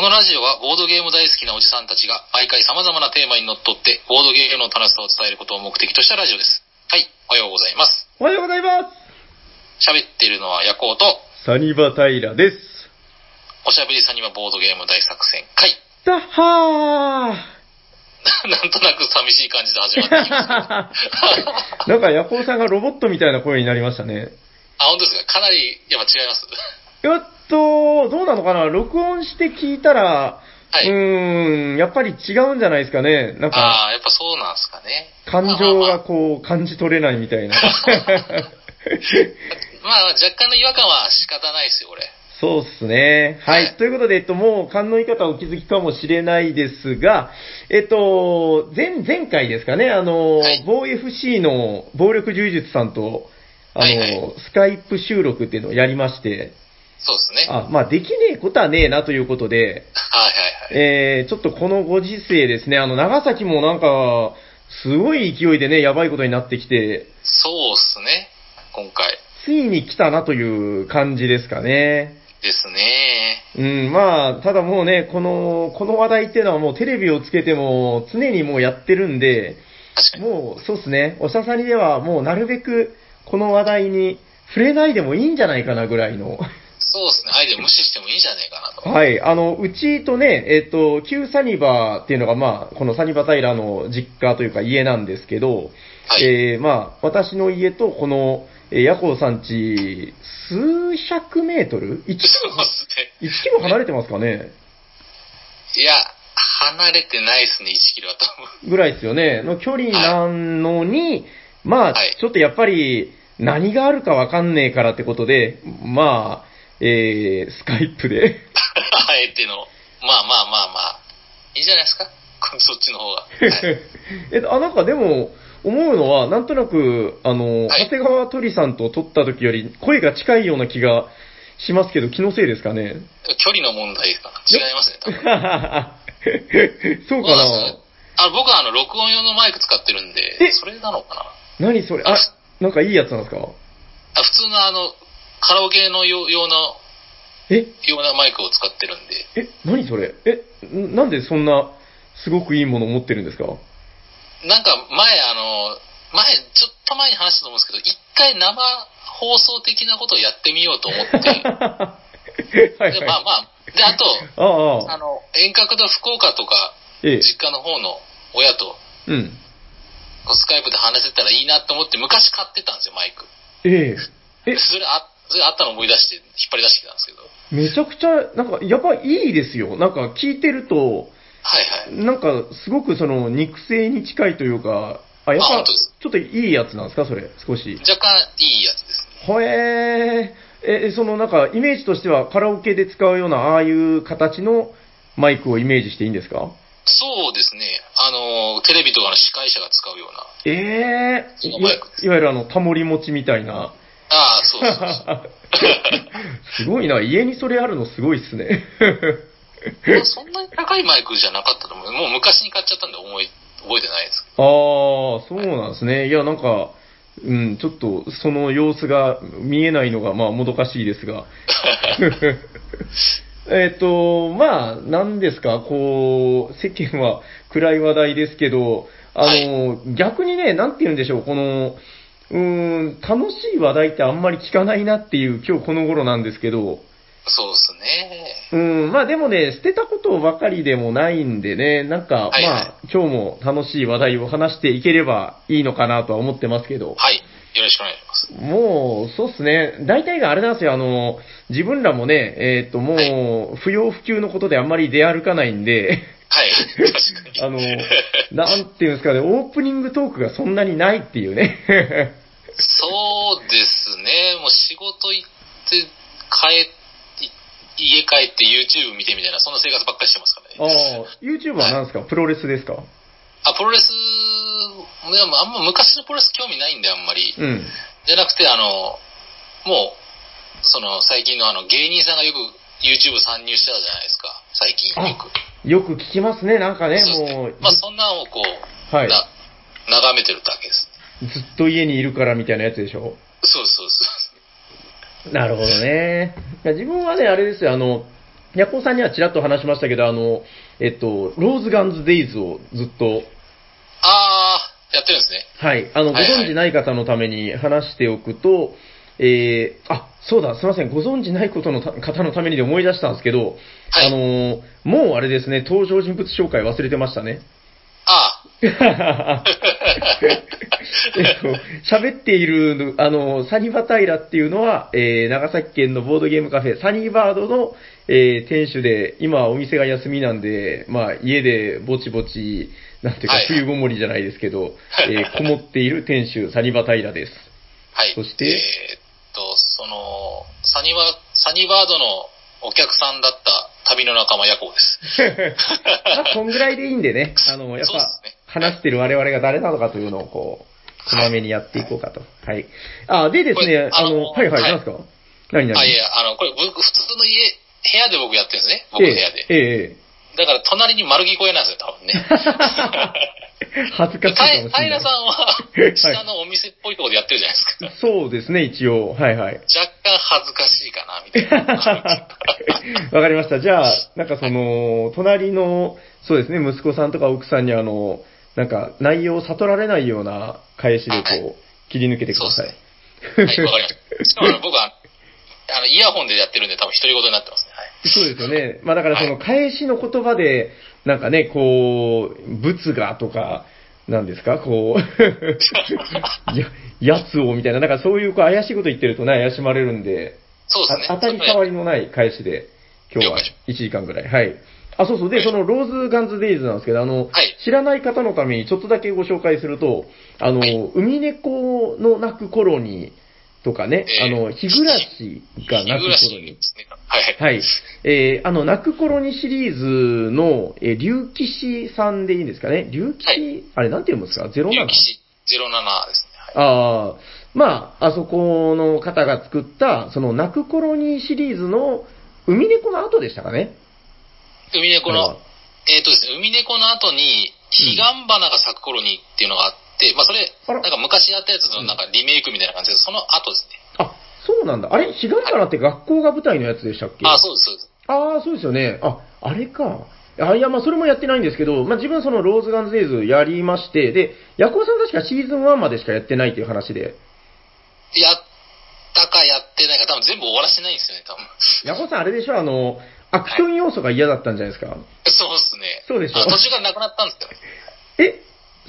このラジオはボードゲーム大好きなおじさんたちが毎回様々なテーマにのっとってボードゲームの楽しさを伝えることを目的としたラジオです。はい、おはようございます。おはようございます。喋っているのはヤコウと、サニバタイラです。おしゃべりさんにはボードゲーム大作戦会。だっはなんとなく寂しい感じで始まってきました。ー なんか、ヤコウさんがロボットみたいな声になりましたね。あ、本当ですか？かなり、やっぱ違いますやっと、どうなのかな？録音して聞いたら、はいうーん、やっぱり違うんじゃないですかね？なんか、ああ、やっぱそうなんですかね。感情がこう、感じ取れないみたいな。まあ、若干の違和感は仕方ないですよ、これ。そうっすね。はい。はいということで、えっと、もう、勘のいい方はお気づきかもしれないですが、えっと、前、前回ですかね、あの、はい某 FC の暴力柔術さんと、あの、はいはいスカイプ収録っていうのをやりまして、そうですね。はいあ、まあ、できねえことはねえなということで、はいはい。えー、ちょっとこのご時世ですね、あの、長崎もなんか、すごい勢いでね、やばいことになってきて、そうっすね。今回。ついに来たなという感じですかね。ですね。うん、まあ、ただもうね、この、この話題っていうのはもうテレビをつけても常にもうやってるんで、確かに。もうそうですね、おしゃさにではもうなるべくこの話題に触れないでもいいんじゃないかなぐらいの。そうですね。アイデア無視してもいいんじゃねえかなと。はい、あの、うちとね、えっ、と、旧サニバっていうのがまあ、このサニバタイラの実家というか家なんですけど、はい。えーまあ、私の家とこの、えー、ヤコウさんち、数百メートル ?1 そうですね。1キロ離れてますかね？いや、離れてないですね、1キロは多分。ぐらいですよね、の距離なのに、まあはい、ちょっとやっぱり、何があるかわかんねえからってことで、まあ、えー、スカイプで、あえての。まあまあまあまあ。いいじゃないですか。そっちの方が。はい。えっと、あ、なんかでも、思うのは、なんとなく、あの、はい長谷川鳥さんと撮った時より声が近いような気がしますけど、気のせいですかね？距離の問題かな。違いますね、多分。そうかな？あ僕はあの、録音用のマイク使ってるんでえ、それなのかな。何それ？あ、なんかいいやつなんですか？あ普通のあの、カラオケの用用の、え？ようなマイクを使ってるんで、え、何それ？え、んなんでそんな、すごくいいものを持ってるんですか？なんか前あの、前、ちょっと前に話したと思うんですけど、一回生放送的なことをやってみようと思って、はいで、まあはい。まあ、で、あと、ああ、あの、遠隔で福岡とか、ええ、実家の方の親と、うん。スカイプで話せたらいいなと思って、昔買ってたんですよ、マイク。ええ。え、それあ、それあったの思い出して、引っ張り出してきたんですけど。めちゃくちゃ、なんか、やっぱいいですよ。なんか聞いてると、はいはい。なんか、すごくその、肉声に近いというか、あ、やっぱちょっといいやつなんですか、それ、少し。若干いいやつですね。ほえー。え、その、なんか、イメージとしては、カラオケで使うような、ああいう形のマイクをイメージしていいんですか？そうですね。あの、テレビとかの司会者が使うような。ええそのいやマイクですいわゆるあの、タモリ持ちみたいな。ああ、そうそうそう。すごいな、家にそれあるのすごいっすね。まあそんなに高いマイクじゃなかったと思う。もう昔に買っちゃったんで思い、覚えてないですけああ、そうなんですね。いや、なんか、うん、ちょっと、その様子が見えないのが、まあ、もどかしいですが。えっと、まあ、なんですか、こう、世間は暗い話題ですけど、あの、逆にね、なんて言うんでしょう、この、うーん、楽しい話題ってあんまり聞かないなっていう今日この頃なんですけど、ど。そうですね。うん、まあでもね、捨てたことばかりでもないんでね、なんか、はいはいまあ、今日も楽しい話題を話していければいいのかなとは思ってますけど、はい。よろしくお願いします。もう、そうっすね、大体があれなんですよ、あの、自分らもね、えーっと、もう、不要不急のことであんまり出歩かないんで、はい。確かに。あの、なんていうんですかね、オープニングトークがそんなにないっていうね。そうですね。もう仕事行って、帰っ家帰って YouTube 見てみたいな、そんな生活ばっかりしてますからあね。あ、YouTube は何ですか、プロレスですか？あ、プロレス、でもあんま昔のプロレス興味ないんで、あんまり。うん。じゃなくて、あの、もう、その、最近のあの、芸人さんがよく YouTube 参入したじゃないですか。最近よく。よく聞きますね、なんかね、そうですもう、まあ、そんなのをこう、はいな眺めてるだけです。ずっと家にいるからみたいなやつでしょ？そうそうそう。なるほどね。いや自分はね、あれですよ、あの、ヤコウさんにはちらっと話しましたけど、あの、えっと、ローズガンズデイズをずっと、あー、やってるんですね。はい、あの、ごはいはい存知ない方のために話しておくと、えー、あ、そうだ、すいません、ご存知ないことのた方のためにで思い出したんですけど、はいあのーもうあれですね、登場人物紹介忘れてましたね。喋っている、あの、サニバタイラっていうのは、えー、長崎県のボードゲームカフェ、サニーバードの、えー、店主で、今お店が休みなんで、まあ、家でぼちぼち、なんていうかはい、冬ごもりじゃないですけど、えー、こもっている店主、サニバタイラです。はい。そして？えーっと、その、サニバ、サニバードのお客さんだった旅の仲間ヤコウです。まあ、こんぐらいでいいんでね、あの、やっぱそうですね、話してる我々が誰なのかというのを、こう、こまめにやっていこうかと。はい。あ、でですこね、あの、はいはい、はいなんですか？何何？あ、いや、あの、これ僕、普通の家、部屋で僕やってるんですね。僕の部屋で。ええ、ええ。だから隣に丸聞こえなんですよ、多分ね。恥ずかしいかもしれない。平さんは、下のお店っぽいところでやってるじゃないですか。そうですね、一応。はいはい。若干恥ずかしいかな、みたいな。わかりました。じゃあ、なんかその、隣の、そうですね、息子さんとか奥さんにあの、なんか内容を悟られないような返しではいこう、切り抜けてください。はい、わかりました。しかもあの僕は、あの、イヤホンでやってるんで多分独り言になってますね。はい。そうですよね。まあだからその返しの言葉で、なんかね、こう、仏がとか、なんですか、こう、や、やつをみたいな、なんかそういうこう怪しいこと言ってるとね、怪しまれるんで、そうですね。あ当たり障りのない返しで、今日は了解し1時間ぐらい。はい。あ、そうそう。で、そのローズガンズデイズなんですけど、あの、はい知らない方のためにちょっとだけご紹介すると、あの、はい海猫の鳴く頃に、とかね、えーあの、日暮らしが鳴く頃に。はい。はい。えー、あの、泣く頃にシリーズの、えー、竜騎士さんでいいんですかね？竜騎士、はいあれ、なんて読むんですか ?07? 有機士07ですね。はい。ああ、まあ、あそこの方が作った、その、泣く頃にシリーズの、海猫の後でしたかね？海猫のえっ、とですね、海猫の後に、彼岸花が咲く頃にっていうのがあって、まあそれ、なんか昔やったやつのなんかリメイクみたいな感じで、その後ですね。あ、そうなんだ。あれ、彼岸花って学校が舞台のやつでしたっけ？あ、そうです、そうです。ああ、そうですよね。あ、あれか。あいや、まあ、それもやってないんですけど、まあ、自分そのローズガンズデイズやりまして、で、ヤコウさん確かシーズン1までしかやってないっていう話で、やったかやってないか、多分全部終わらせてないんですよね、多分。ヤコウさんあれでしょ？あの、アクション要素が嫌だったんじゃないですか？そうですね。そうでしょ？あ途中からなくなったんですよ。え？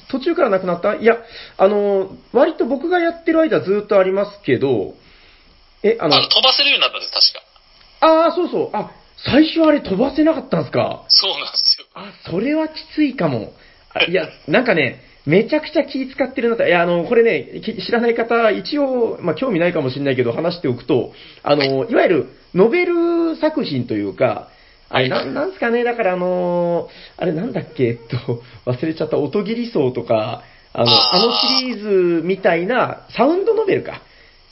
途中からなくなった？いや、あの、割と僕がやってる間ずっとありますけど、え、あの、あの、飛ばせるようになったんです、確か。ああ、そうそう、あ、最初あれ飛ばせなかったんですか？そうなんですよ。あ、それはきついかも。あいや、なんかね、めちゃくちゃ気使ってるなと。いや、あの、これね、き知らない方、一応、まあ、興味ないかもしれないけど、話しておくと、あの、いわゆる、ノベル作品というか、あれ、なん、なんすかね、だからあのあれなんだっけ、えっと、忘れちゃった、音切り層とか、あの、あのシリーズみたいな、サウンドノベルか。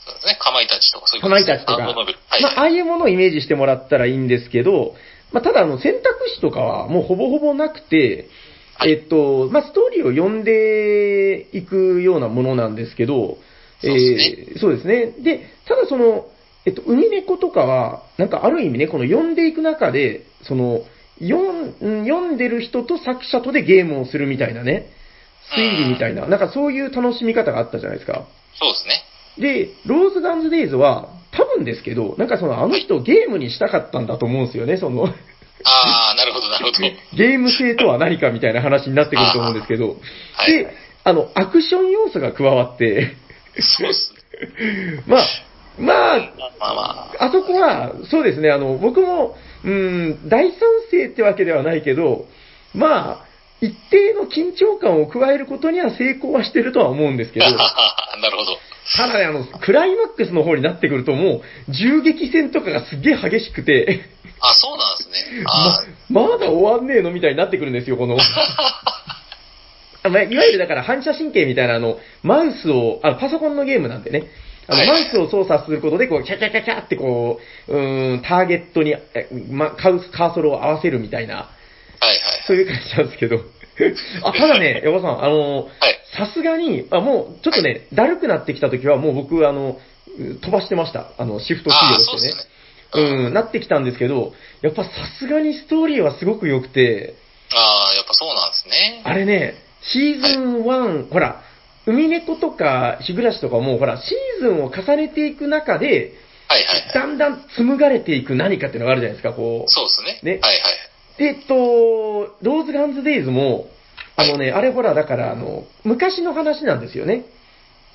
そうですね。かまいたちとかそういうかまいたちとか、はい、まあ、ああいうものをイメージしてもらったらいいんですけど、まあ、ただあの選択肢とかはもうほぼほぼなくて、はいえっと、まあ、ストーリーを読んでいくようなものなんですけど、そうですねえーそうですね。で、ただその、えっと、海猫とかは、なんかある意味ね、この読んでいく中で、その、読んうん読んでる人と作者とでゲームをするみたいなね、推理みたいな、なんかそういう楽しみ方があったじゃないですか。そうですね。で、ローズガンズデイズは、多分ですけど、なんかそのあの人ゲームにしたかったんだと思うんですよね、その、あほど。ゲーム性とは何かみたいな話になってくると思うんですけど、はいで、あの、アクション要素が加わって、そうですね。まあ、まあ、まあまあ。あそこは、そうですね、あの、僕も、うん、大賛成ってわけではないけど、まあ、一定の緊張感を加えることには成功はしてるとは思うんですけど、なるほど。ただね、あの、クライマックスの方になってくるともう、銃撃戦とかがすげえ激しくて、あ、そうなんですね。あ ま、まだ終わんねえのみたいになってくるんですよ、この。あまあ、いわゆるだから反射神経みたいなあの、マウスを、あのパソコンのゲームなんでね、あの、はいマウスを操作することで、こう、キャキャキャキャってこう、うーん、ターゲットに、えま、カウスカーソルを合わせるみたいな、あ、はいはい。そういう感じなんですけど。あ、ただね、山田さん、あの、はい。さすがに、あ、もう、ちょっとね、だるくなってきた時は、もう僕、あの、飛ばしてました。あの、シフトキーああ、を押してねそうですね。。うん、なってきたんですけど、やっぱさすがにストーリーはすごく良くて、ああ、やっぱそうなんですね。あれね、シーズン1、ほら、海猫とか日暮らしとかも、ほら、シーズンを重ねていく中で、はいはいはい。だんだん紡がれていく何かっていうのがあるじゃないですか、こう。そうですね。ねはいはい。で、えっと、ローズガンズデイズも、あのね、あれほら、だから、あの、昔の話なんですよね。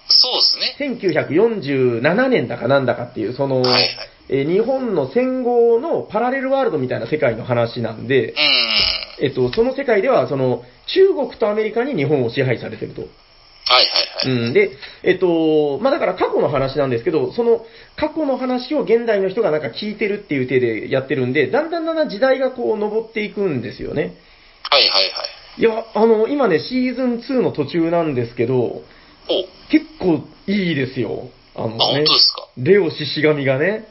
そうですね。1947年だかなんだかっていう、その、はいはいえー日本の戦後のパラレルワールドみたいな世界の話なんでう、ん。えっと、その世界では、その、中国とアメリカに日本を支配されてると。はいはいはい。うん、で、えっと、まあ、だから過去の話なんですけど、その過去の話を現代の人がなんか聞いてるっていう手でやってるんで、だんだんだんだん時代がこう登っていくんですよね。はいはいはい。いや、あの、今ね、シーズン2の途中なんですけど、お結構いいですよ。あのね、あ、本当ですか？レオ獅子神がね。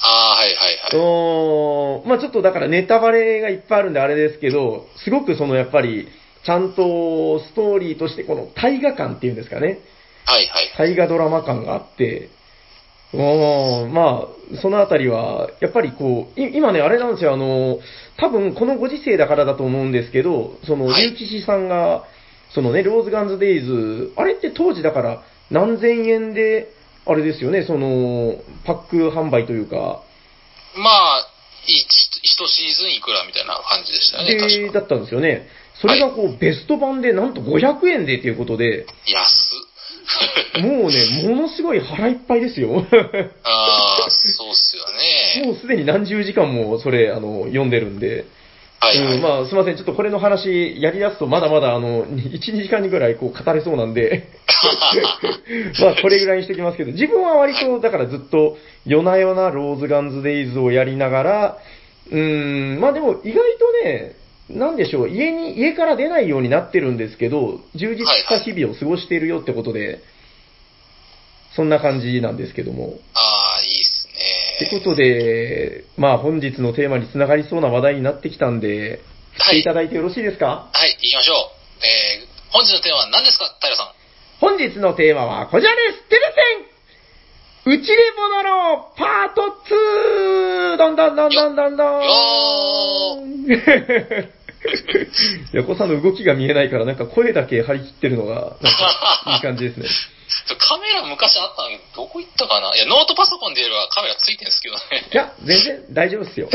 ああ、はいはいはい。おーまあちょっとだからネタバレがいっぱいあるんであれですけど、すごくそのやっぱり、ちゃんとストーリーとしてこの大河感っていうんですかね。はいはい。大河ドラマ感があって、おーまあ、そのあたりは、やっぱりこう、い今ね、あれなんですよ、あの、多分このご時世だからだと思うんですけど、その、はい竜騎士さんが、そのね、ローズガンズデイズ、あれって当時だから何千円で、あれですよね、その、パック販売というか、まあ、一一シーズンいくらみたいな感じでしたよね、で、確か。だったんですよね。それがこう、ベスト版でなんと500円でということで、安っ。もうね、ものすごい腹いっぱいですよ。ああ、そうっすよね。もうすでに何十時間もそれ、あの、読んでるんで。はいはい。うん、まあ、すいません。ちょっとこれの話、やり出すとまだまだ、あの、1、2時間ぐらいこう語れそうなんで、まあ、これぐらいにしておきますけど、自分は割と、だからずっと、夜な夜なローズガンズデイズをやりながら、うーん、まあでも意外とね、なんでしょう、家に、家から出ないようになってるんですけど、充実した日々を過ごしているよってことで、そんな感じなんですけども。ああ、いいっすね。ということで、まあ本日のテーマにつながりそうな話題になってきたんで、振っていただいてよろしいですか？はい、行きましょう。えー、本日のテーマは何ですか、平さん。本日のテーマはこちらですテレセンうちで戻ろうパート 2! どんどんどんどんどんどんよ 横さんの動きが見えないから、なんか声だけ張り切ってるのが、なんかいい感じですね。カメラ昔あったんだけど、どこ行ったかな？いや、ノートパソコンでやればカメラついてるんですけどね。いや、全然大丈夫ですよ。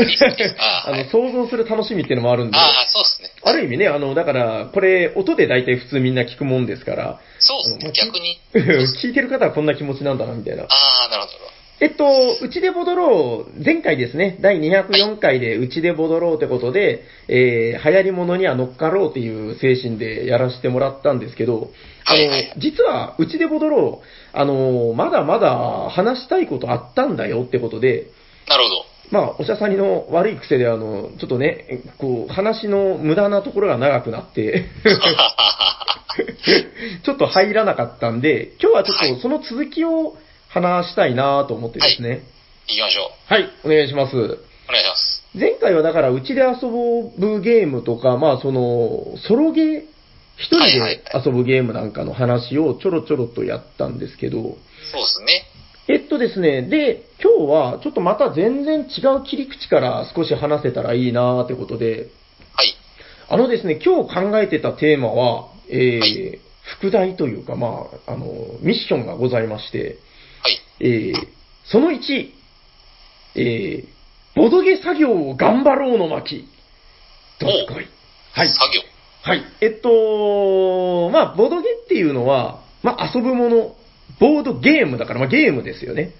あ あの、はい想像する楽しみっていうのもあるんで。ああ、そうっすね。ある意味ね、あの、だから、これ、音で大体普通みんな聞くもんですから、そうっすね、逆に。聞いてる方はこんな気持ちなんだな、みたいな。ああ、なるほど。えっと、うちでボドろう、前回ですね、第204回でうちでボドろうってことで、えー、流行り物には乗っかろうっていう精神でやらせてもらったんですけど、あの、実はうちでボドろう、あの、まだまだ話したいことあったんだよってことで、なるほど。まあ、おしゃさんにの悪い癖で、あの、ちょっとね、こう、話の無駄なところが長くなって、ちょっと入らなかったんで、今日はちょっとその続きを話したいなと思ってですね。行きましょう。はい、お願いします。お願いします。前回はだから、うちで遊ぶゲームとか、まあその、ソロゲー、一人はいはいで遊ぶゲームなんかの話をちょろちょろとやったんですけど、そうですね。えっとですね、で、今日はちょっとまた全然違う切り口から少し話せたらいいなーってことで、はい。あのですね、今日考えてたテーマは、えーはい副題というか、まあ、あの、ミッションがございまして、はい。えーその1、えーボドゲ作業を頑張ろうの巻。どすこい。はい。作業。はい。えっと、まあ、ボドゲっていうのは、まあ、遊ぶもの、ボードゲームだから、まあ、ゲームですよね。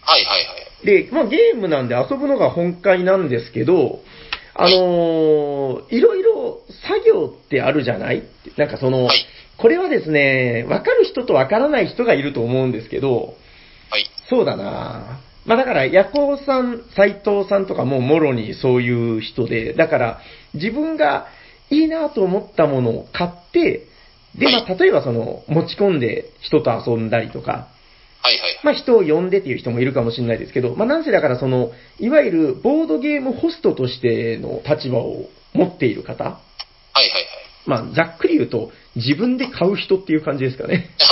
はいはいはい。で、まあ、ゲームなんで遊ぶのが本会なんですけど、あのーいろいろ作業ってあるじゃない？なんかその、はいこれはですね、わかる人とわからない人がいると思うんですけど、はい。そうだなまあだから、ヤコウさん、斎藤さんとかももろにそういう人で、だから、自分がいいなと思ったものを買って、で、まあ、例えばその、持ち込んで人と遊んだりとか、はいはい。まあ人を呼んでっていう人もいるかもしれないですけど、まあなんせだからその、いわゆるボードゲームホストとしての立場を持っている方、はいはいはい。まあざっくり言うと、自分で買う人っていう感じですかね。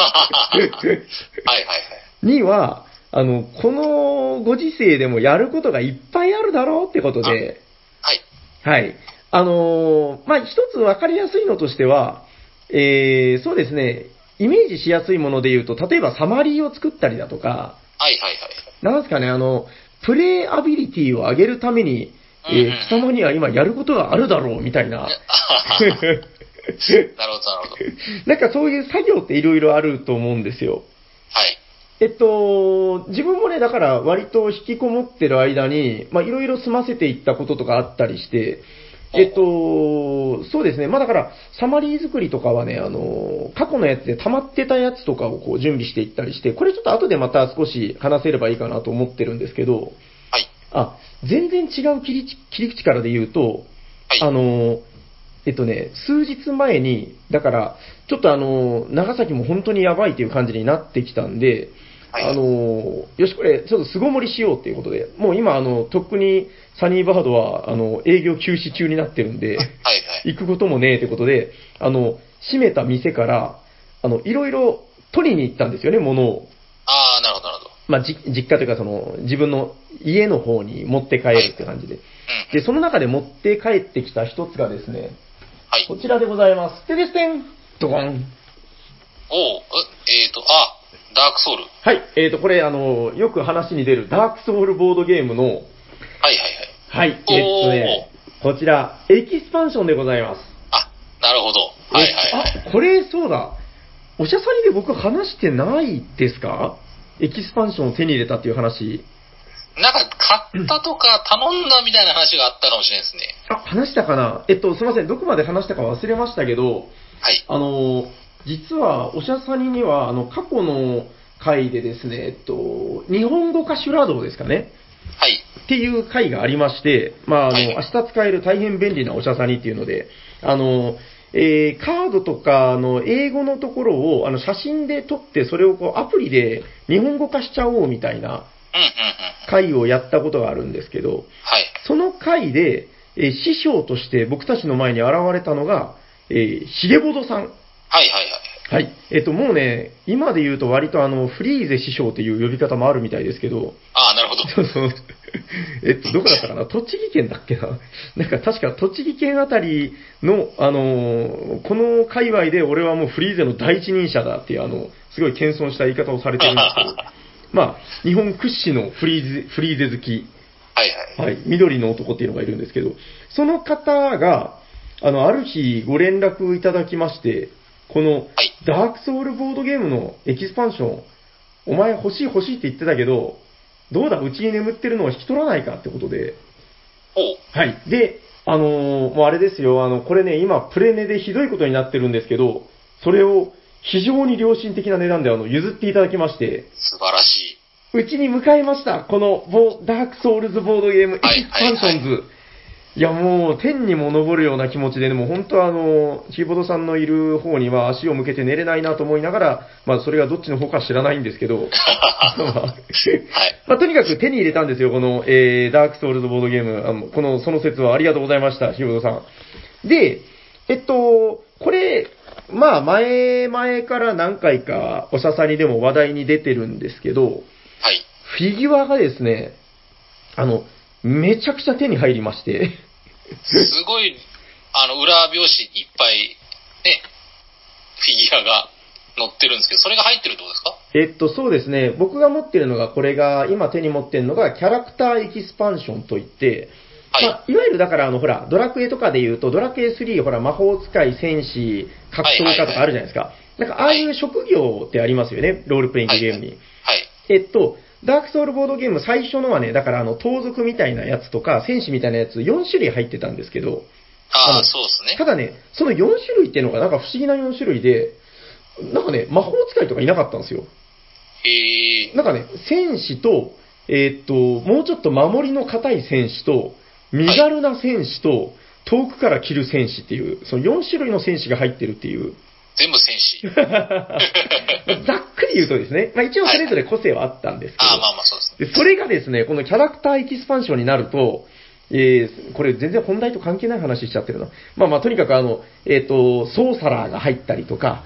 はいはいはい。には、あの、このご時世でもやることがいっぱいあるだろうってことで、はい。はい。あのーまあ、一つわかりやすいのとしては、えー、そうですね、イメージしやすいもので言うと、例えばサマリーを作ったりだとか、はいはいはい。なんですかね、あの、プレイアビリティを上げるために、えうんうんー貴様には今やることがあるだろう、みたいな。なるほど、なるほど。なんかそういう作業っていろいろあると思うんですよ。はい。えっと、自分もね、だから割と引きこもってる間に、まあいろいろ済ませていったこととかあったりして、えっと、そうですね。まあだから、サマリー作りとかはね、あの、過去のやつで溜まってたやつとかをこう準備していったりして、これちょっと後でまた少し話せればいいかなと思ってるんですけど、はい。あ、全然違う切り切り口からで言うと、はい。あの、えっとね、数日前に、だから、ちょっとあの、長崎も本当にやばいという感じになってきたんで、はいあの、よし、これ、ちょっと巣ごもりしようっていうことで、もう今、あの、とっくにサニーバードは、あの、営業休止中になってるんで、はいはい。行くこともねえってことで、あの、閉めた店から、あの、いろいろ取りに行ったんですよね、物を。ああ、なるほど、なるほど。まあ、じ実家というか、その、自分の家の方に持って帰るって感じで。うん。で、その中で持って帰ってきた一つがですね、はい。こちらでございます。てですてんドコンおうええっ、と、あ、ダークソウル。はい、えーと、これ、あの、よく話に出るダークソウルボードゲームの、はいはいはい。はい、えーっとね、こちら、エキスパンションでございます。あ、なるほど。はいはいはい。えあ、これ、そうだ。おしゃさにで僕話してないですか？エキスパンションを手に入れたっていう話。なんか、買ったとか頼んだみたいな話があったかもしれないですね。あ、話したかな？えっと、すいません。どこまで話したか忘れましたけど、はい。あの、実は、おしゃさにには、あの、過去の回でですね、えっと、日本語化シュラドですかね。はい。っていう回がありまして、まあ、あの、はい明日使える大変便利なおしゃさにっていうので、あの、えーカードとかの英語のところをあの写真で撮って、それをこうアプリで日本語化しちゃおうみたいなうんうんうん。回をやったことがあるんですけど、はい。その回で、えー師匠として僕たちの前に現れたのが、えー、ひげぼどさん。はいはいはい。はい。えっと、もうね、今で言うと割とあの、フリーゼ師匠っていう呼び方もあるみたいですけど、ああ、なるほど。そうそう。えっと、どこだったかな？栃木県だっけな？なんか確か栃木県あたりの、あのーこの界隈で俺はもうフリーゼの第一人者だっていう、あの、すごい謙遜した言い方をされてるんですけど、まあ、日本屈指のフリーゼ、フリーゼ好き、はいはい。はい、緑の男っていうのがいるんですけど、その方が、あの、ある日ご連絡いただきまして、このはい、ダークソウルボードゲームのエキスパンション、お前欲しい欲しいって言ってたけど、どうだ、うちに眠ってるのを引き取らないかってことで。はい。で、あのーもうあれですよ、あの、これね、今、プレネでひどいことになってるんですけど、それを非常に良心的な値段であの譲っていただきまして、素晴らしい。うちに迎えました。このボ、ダークソウルズボードゲームエキスパンションズ。はいいや、もう、天にも昇るような気持ちで、でも本当はあの、ヒーボドさんのいる方には足を向けて寝れないなと思いながら、まあ、それがどっちの方か知らないんですけど、まあとにかく手に入れたんですよ、この、えー、ダークソウルズボードゲーム。あのこの、その節はありがとうございました、ヒーボドさん。で、えっと、これ、まあ、前々から何回か、おしゃさにでも話題に出てるんですけど、はい。フィギュアがですね、あの、めちゃくちゃ手に入りまして、すごい、あの、裏表紙にいっぱい、ね、フィギュアが載ってるんですけど、それが入ってるってことですか？えっと、そうですね、僕が持ってるのが、これが、今手に持ってるのが、キャラクターエキスパンションといって、はい。まあ、いわゆるだから、あの、ほら、ドラクエとかで言うと、ドラクエ3、ほら、魔法使い、戦士、格闘家とかあるじゃないですか。なんか、ああいう職業ってありますよね、ロールプレイングゲームに。はい。えっと、ダークソウルボードゲーム最初のはね、だからあの、盗賊みたいなやつとか、戦士みたいなやつ4種類入ってたんですけど、あのああ、そうですねた。だね、その4種類っていうのがなんか不思議な4種類で、なんかね、魔法使いとかいなかったんですよ。へえ。なんかね、戦士と、えーっと、もうちょっと守りの硬い戦士と、身軽な戦士と、遠くから切る戦士っていう、その4種類の戦士が入ってるっていう、全部戦士。ざっくり言うとですね、まあ一応それぞれ個性はあったんですけど、ああ、まあまあそうですね。で、それがですね、このキャラクターエキスパンションになると、えー、これ全然本題と関係ない話しちゃってるな。まあまあ、とにかくあの、えっ、と、ソーサラーが入ったりとか、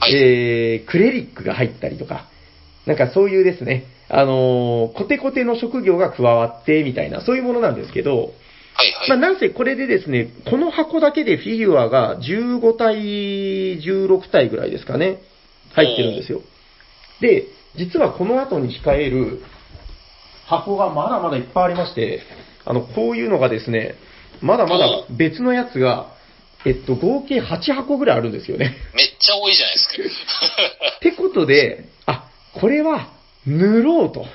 はい。えー、クレリックが入ったりとか、なんかそういうですね、あのーコテコテの職業が加わって、みたいな、そういうものなんですけど、はいはい。まあ、なんせこれでですね、この箱だけでフィギュアが15体、16体ぐらいですかね、入ってるんですよ。で、実はこの後に控える箱がまだまだいっぱいありまして、あの、こういうのがですね、まだまだ別のやつが、えっと、合計8箱ぐらいあるんですよね。めっちゃ多いじゃないですか。ってことで、あ、これは塗ろうと。あ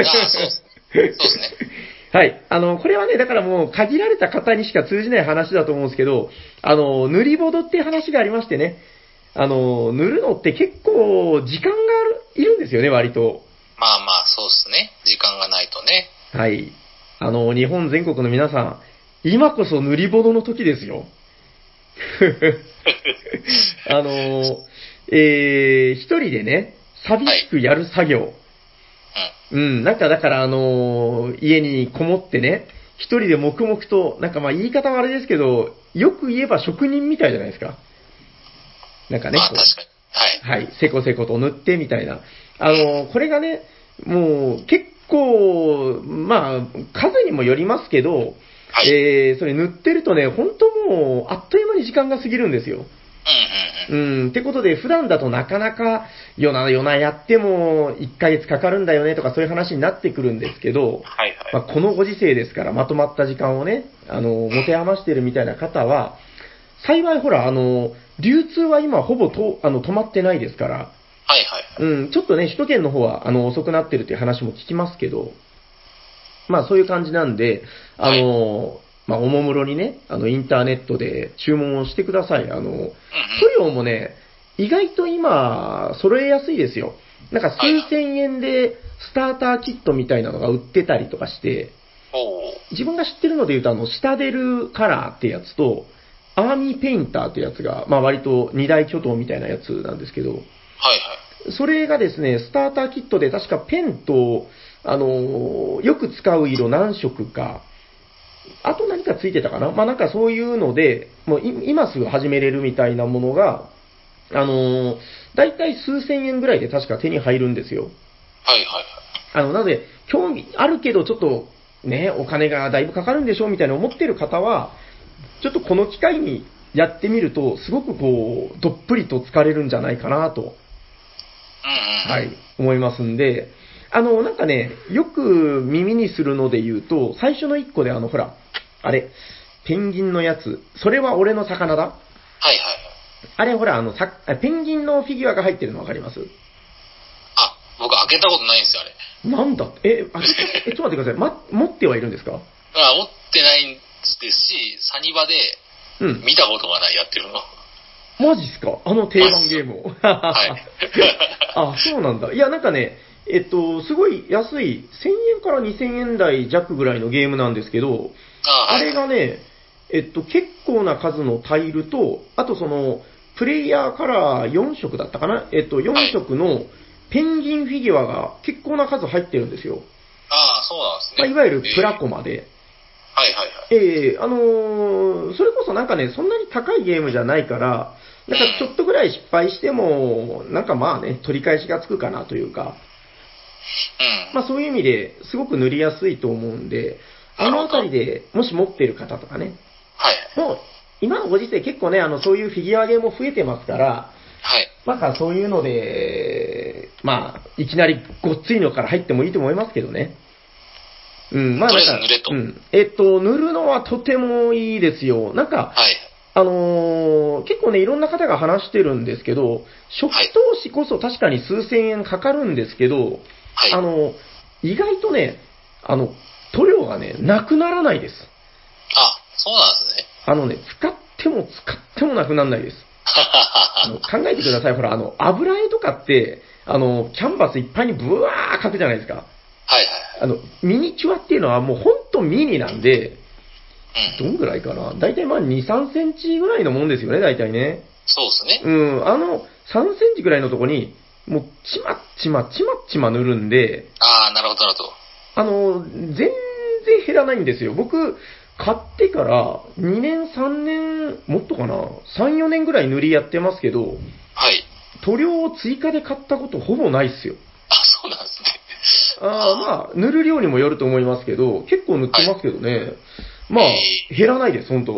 あ、そうです。そうですね。はい。あの、これはね、だからもう限られた方にしか通じない話だと思うんですけど、あの、塗りボドっていう話がありましてね、あの、塗るのって結構時間がある、いるんですよね、割と。まあまあ、そうですね。時間がないとね。はい。あの、日本全国の皆さん、今こそ塗りボドの時ですよ。あの、えー、一人でね、寂しくやる作業。うん、なんかだからあのー家にこもってね、一人で黙々と、なんかまあ言い方はあれですけど、よく言えば職人みたいじゃないですか。なんかうん。ね。はい。はい、せこせこと塗ってみたいな。あのーこれがね、もう結構、まあ、数にもよりますけど、はい。えー、それ塗ってるとね、本当もう、あっという間に時間が過ぎるんですよ。うんうんうん。うん、ってことで、普段だとなかなか、夜な夜なやっても1ヶ月かかるんだよねとかそういう話になってくるんですけど、はいまあ、はい。このご時世ですから、まとまった時間をね、あの、持て余してるみたいな方は、幸いほら、あの、流通は今ほぼとあの止まってないですから、はいはい。うん、ちょっとね、首都圏の方は、あの、遅くなってるっていう話も聞きますけど、まあそういう感じなんで、あの、まあおもむろにね、あの、インターネットで注文をしてください。あの。塗料もね、意外と今、揃えやすいですよ。なんか数千円でスターターキットみたいなのが売ってたりとかして、自分が知ってるので言うと、あの、シタデルカラーってやつと、アーミーペインターってやつが、まあ割と二大巨頭みたいなやつなんですけど、はいはい。それがですね、スターターキットで確かペンと、あのーよく使う色何色か、あと何かついてたかな？まあなんかそういうので、もうい今すぐ始めれるみたいなものが、あのー、だいたい数千円ぐらいで確か手に入るんですよ。はいはいはい。あの、なので、興味あるけどちょっとね、お金がだいぶかかるんでしょうみたいな思ってる方は、ちょっとこの機会にやってみると、すごくこう、どっぷりと疲れるんじゃないかなと。はい、思いますんで、あの、なんかね、よく耳にするので言うと、最初の一個であの、ほら、あれ、ペンギンのやつ、それは俺の魚だはいはいはい。あれほら、あの、さペンギンのフィギュアが入ってるのわかります？あ、僕開けたことないんですよ、あれ。なんだ？え、あ え、ちょっと待ってください。ま、持ってはいるんですか？あ持ってないですし、サニバでうん。見たことがない、やってるの。マジっすか？あの定番ゲームを。はい。あ、そうなんだ。いや、なんかね、えっと、すごい安い、1000円から2000円台弱ぐらいのゲームなんですけど、あれがね、えっと、結構な数のタイルと、あとその、プレイヤーカラー4色だったかな？えっと、4色のペンギンフィギュアが結構な数入ってるんですよ。ああ、そうなんですまあ、ね。いわゆるプラコ。コマで。はいはいはい。ええあのーそれこそなんかね、そんなに高いゲームじゃないから、なんかちょっとぐらい失敗しても、なんかまあね、取り返しがつくかなというか、うん。まあそういう意味ですごく塗りやすいと思うんで、あのあたりでもし持ってる方とかね、はい。もう今のご時世結構ね、あのそういうフィギュアゲームも増えてますから、はい。まあそういうので、まあいきなりごっついのから入ってもいいと思いますけどね。うん、まあなんかうん。えっと、塗るのはとてもいいですよ。なんか、はい。あのー結構ね、いろんな方が話してるんですけど、初期投資こそ確かに数千円かかるんですけど、はい。あの、意外とね、あの、塗料がね、なくならないです。あ、そうなんですね。あのね、使っても使ってもなくならないです。あの考えてください。ほら、あの、油絵とかって、あの、キャンバスいっぱいにブワー描くじゃないですか。はいはいあの、ミニチュアっていうのはもうほんとミニなんで、はい。うん。どんぐらいかな大体まあ2、3センチぐらいのもんですよね、大体ね。そうですね。うん、あの、3センチぐらいのとこに、もう、ちまっちま、ちまっちま塗るんで、ああ、なるほどなるほど。あの、全然減らないんですよ。僕、買ってから2年、3年、もっとかな ?3、4年ぐらい塗りやってますけど、はい。塗料を追加で買ったことほぼないっすよ。あ、そうなんですね。あーまあ、塗る量にもよると思いますけど、結構塗ってますけどね。まあえ、減らないです、本当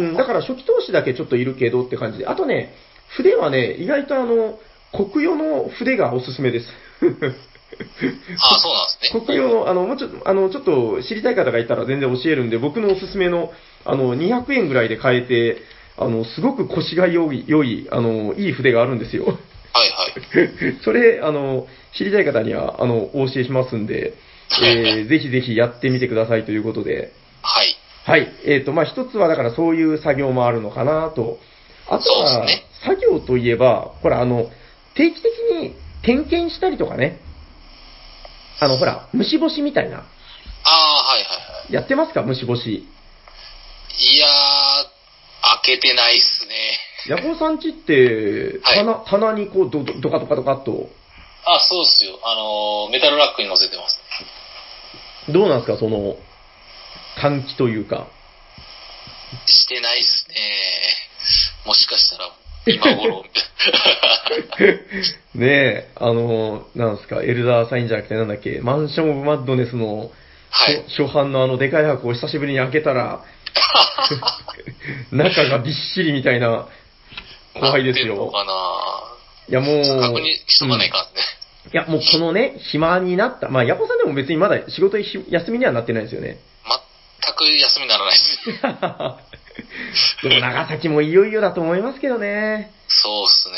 うん、だから初期投資だけちょっといるけどって感じで。あとね、筆はね、意外とあの、国用の筆がおすすめです。あそうなんですね。国用の、あの、もうちょっと、あの、ちょっと知りたい方がいたら全然教えるんで、僕のおすすめの、あの、200円ぐらいで買えて、あの、すごく腰が良い、良い、あの、いい筆があるんですよ。はいはい。それ、あの、知りたい方には、あの、お教えしますんで、えー ぜひぜひやってみてくださいということで、はい。はい。えっ、と、まあ、一つはだからそういう作業もあるのかなと。あとは、ね作業といえば、ほら、あの、定期的に点検したりとかね。あの、ほら、虫干しみたいな。ああ、はいはいはい。やってますか？虫干し。いやー、開けてないっすね。ヤコウさんちって、はい棚、棚にこう、ど、どドカドカドカっと、あ、そうっすよ。あのー、メタルラックに乗せてますね。どうなんですか、その、換気というか。してないっすね。もしかしたら、今頃。ねえ、あの、なんですか、エルダーサインじゃなくてなんだっけ、マンション・オブ・マッドネスの、はい。初初版のあのでかい箱を久しぶりに開けたら、中がびっしりみたいな、怖いですよ。いやもう、確認しとかないかんね。いやもうこのね、暇になった、まあ、ヤコさんでも別にまだ仕事ひ休みにはなってないですよね。全く休みにならないです。でも長崎もいよいよだと思いますけどね。そうっす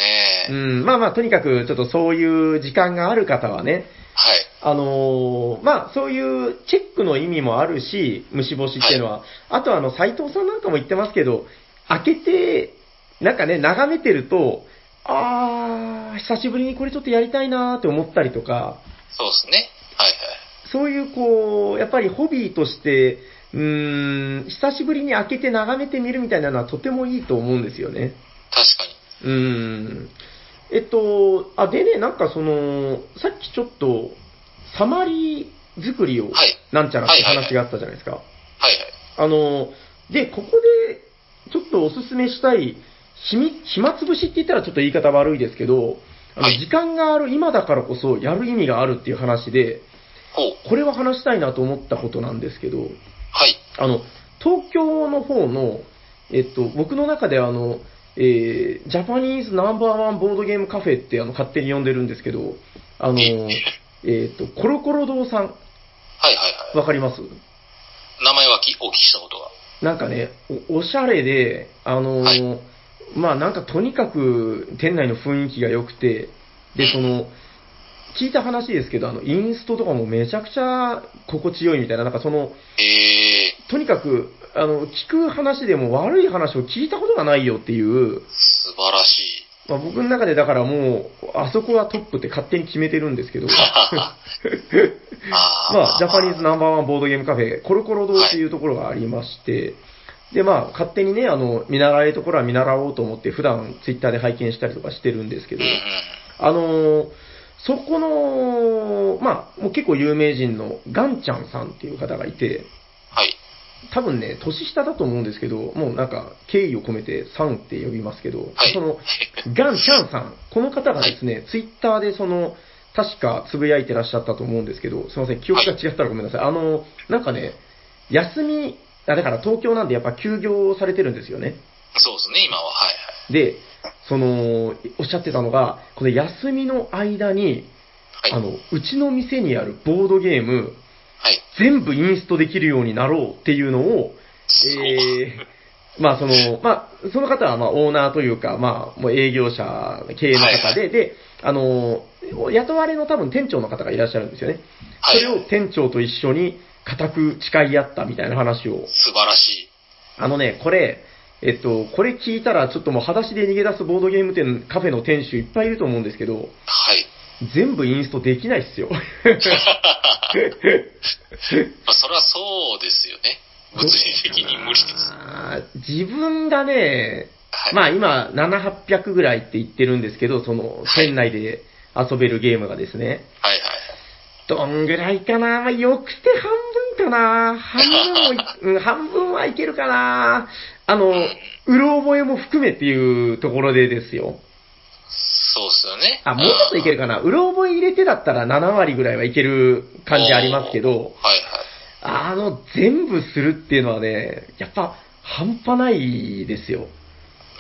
うね。ん、まあまあ、とにかくちょっとそういう時間がある方はね、はい。あのーまあ、そういうチェックの意味もあるし、虫干しっていうのは、あとはあの、斎藤さんなんかも言ってますけど、開けて、なんかね、眺めてると、あー、久しぶりにこれちょっとやりたいなーって思ったりとか、そうっすね。はいはい。そういうこう、やっぱりホビーとして、うーん、久しぶりに開けて眺めてみるみたいなのはとてもいいと思うんですよね。確かに。うーん。えっと、あ、でね、なんかその、さっきちょっと、サマリー作りを、はいなんちゃらってはいはいはい話があったじゃないですか。はいはい。あの、で、ここで、ちょっとおすすめしたい、暇暇つぶしって言ったらちょっと言い方悪いですけど、あのはい時間がある今だからこそやる意味があるっていう話で。これは話したいなと思ったことなんですけど、はい。あの、東京の方の、えっと、僕の中ではあの、えージャパニーズナンバーワンボードゲームカフェってあの勝手に呼んでるんですけど、あの、えっと、コロコロ堂さん、はいはいはい。わかります？名前はきお聞きしたことが。なんかね、おおしゃれで、あのーはいまあなんかとにかく店内の雰囲気が良くて、で、その、聞いた話ですけど、あの、インストとかもめちゃくちゃ心地よいみたいな、なんかその、えとにかく、あの、聞く話でも悪い話を聞いたことがないよっていう、ー、素晴らしい。まあ、僕の中でだからもう、あそこはトップって勝手に決めてるんですけど、あまあ、ジャパニーズなナンバーワンボードゲームカフェ、コロコロ堂っていうところがありまして、で、まあ、勝手にね、あの、見習いところは見習おうと思って、普段ツイッターで拝見したりとかしてるんですけど。うん、うん。あのーそこの、まあ、もう結構有名人のガンちゃんさんっていう方がいて、はい。多分ね、年下だと思うんですけど、もうなんか、敬意を込めて、さんって呼びますけど、はいその、ガンちゃんさん、この方がですね、ツイッターでその、確かつぶやいてらっしゃったと思うんですけど、すいません、記憶が違ったらごめんなさい。あの、なんかね、休み、あだから東京なんでやっぱ休業されてるんですよね。そうですね、今は。はいはい。で、その、おっしゃってたのが、この休みの間に、はい。あの、うちの店にあるボードゲーム、はい。全部インストできるようになろうっていうのを。えー、まあその、まあ、その方はまあオーナーというか、まあ、もう営業者、経営の方で、で、あの、雇われの多分店長の方がいらっしゃるんですよね。はいそれを店長と一緒に固く誓い合ったみたいな話を。素晴らしい。あのね、これ、えっと、これ聞いたらちょっともう裸足で逃げ出すボードゲーム店、カフェの店主いっぱいいると思うんですけど、はい。全部インストできないっすよ。まあ、それはそうですよね。物理的に無理です。自分がね、はい。まあ今、7、800ぐらいって言ってるんですけど、その、店内で遊べるゲームがですね。はいはい。どんぐらいかな？まあ、よくて半分かな半分も半分はいけるかなあの、うろ覚えも含めっていうところでですよ。そうっすよね。あ、もうちょっといけるかな。うろ覚え入れてだったら7割ぐらいはいける感じありますけど、はいはい。あの、全部するっていうのはね、やっぱ、半端ないですよ。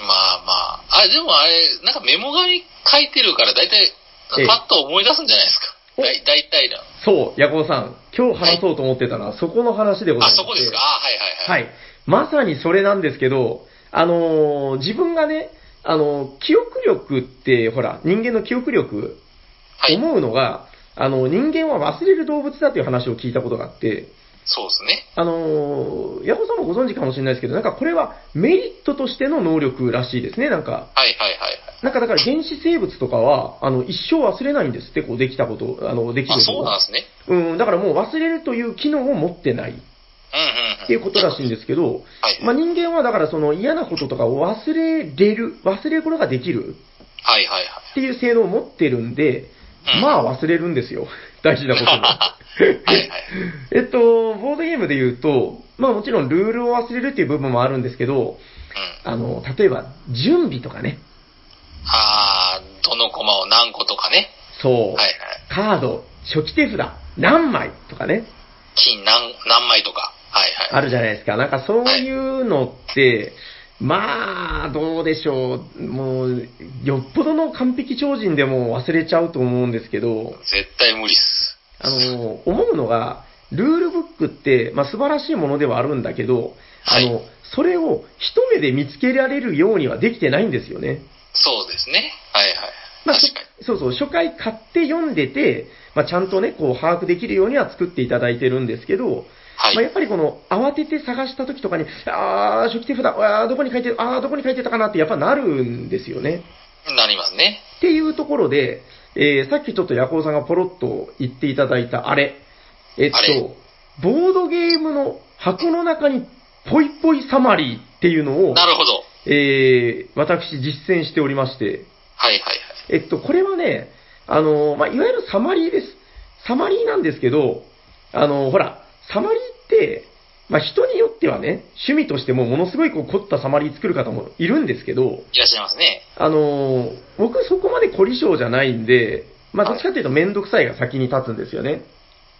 まあまあ。あ、でもあれ、なんかメモ紙書いてるから大体、ええパッと思い出すんじゃないですか。おだい大体な。そう、ヤコウさん、今日話そうと思ってたのは、そこの話でございまあ、す。そこですか？あ、はいはいは。はいい。まさにそれなんですけど、あのー自分がね、あのー記憶力って、ほら、人間の記憶力、はい。思うのが、あの、人間は忘れる動物だという話を聞いたことがあって、そうですね。あのー、ヤコウさんもご存知かもしれないですけど、なんかこれはメリットとしての能力らしいですね、なんか。はいはいはいはい。なんかだから原始生物とかは、あの、一生忘れないんですって、こうできたこと、あの、できあ、るそうなんですね。うん、だからもう忘れるという機能を持ってないっうんうんうん。ていうことらしいんですけど、はい。まあ人間はだからその嫌なこととかを忘れれる、忘れることができるはいはいはい。っていう性能を持ってるんで、うんまあ忘れるんですよ。大事なことに。はいはい。えっと、ボードゲームで言うと、まあもちろんルールを忘れるっていう部分もあるんですけど、うん。あの、例えば準備とかね、あー、どのコマを何個とかね。そう、はいはい。カード、初期手札、何枚とかね、金何、何枚とか。はいはい。あるじゃないですか。なんかそういうのって、まあ、どうでしょう。もう、よっぽどの完璧超人でも忘れちゃうと思うんですけど、絶対無理っす。あの、思うのが、ルールブックって、まあ素晴らしいものではあるんだけど、あの、それを一目で見つけられるようにはできてないんですよね。そうですね。はいはい。まあ、そうそう、初回買って読んでて、まあ、ちゃんとね、こう、把握できるようには作っていただいてるんですけど、はい。まあ、やっぱりこの、慌てて探した時とかに、あー、初期手札、あー、どこに書いてる、あー、どこに書いてたかなってやっぱなるんですよね。なりますね。っていうところで、えー、さっきちょっとヤコウさんがポロッと言っていただいたあれ、えっとボードゲームの箱の中にポイポイサマリーっていうのを、なるほど。えー、私実践しておりまして、はいはいはい。えっと、これはね、あの、まあ、いわゆるサマリーです。サマリーなんですけど、あの、ほら、サマリーって、まあ、人によってはね、趣味としてもものすごいこう凝ったサマリー作る方もいるんですけど、いらっしゃいますね。あの、僕そこまで凝り性じゃないんで、まあ、どっちかっていうとめんどくさいが先に立つんですよね。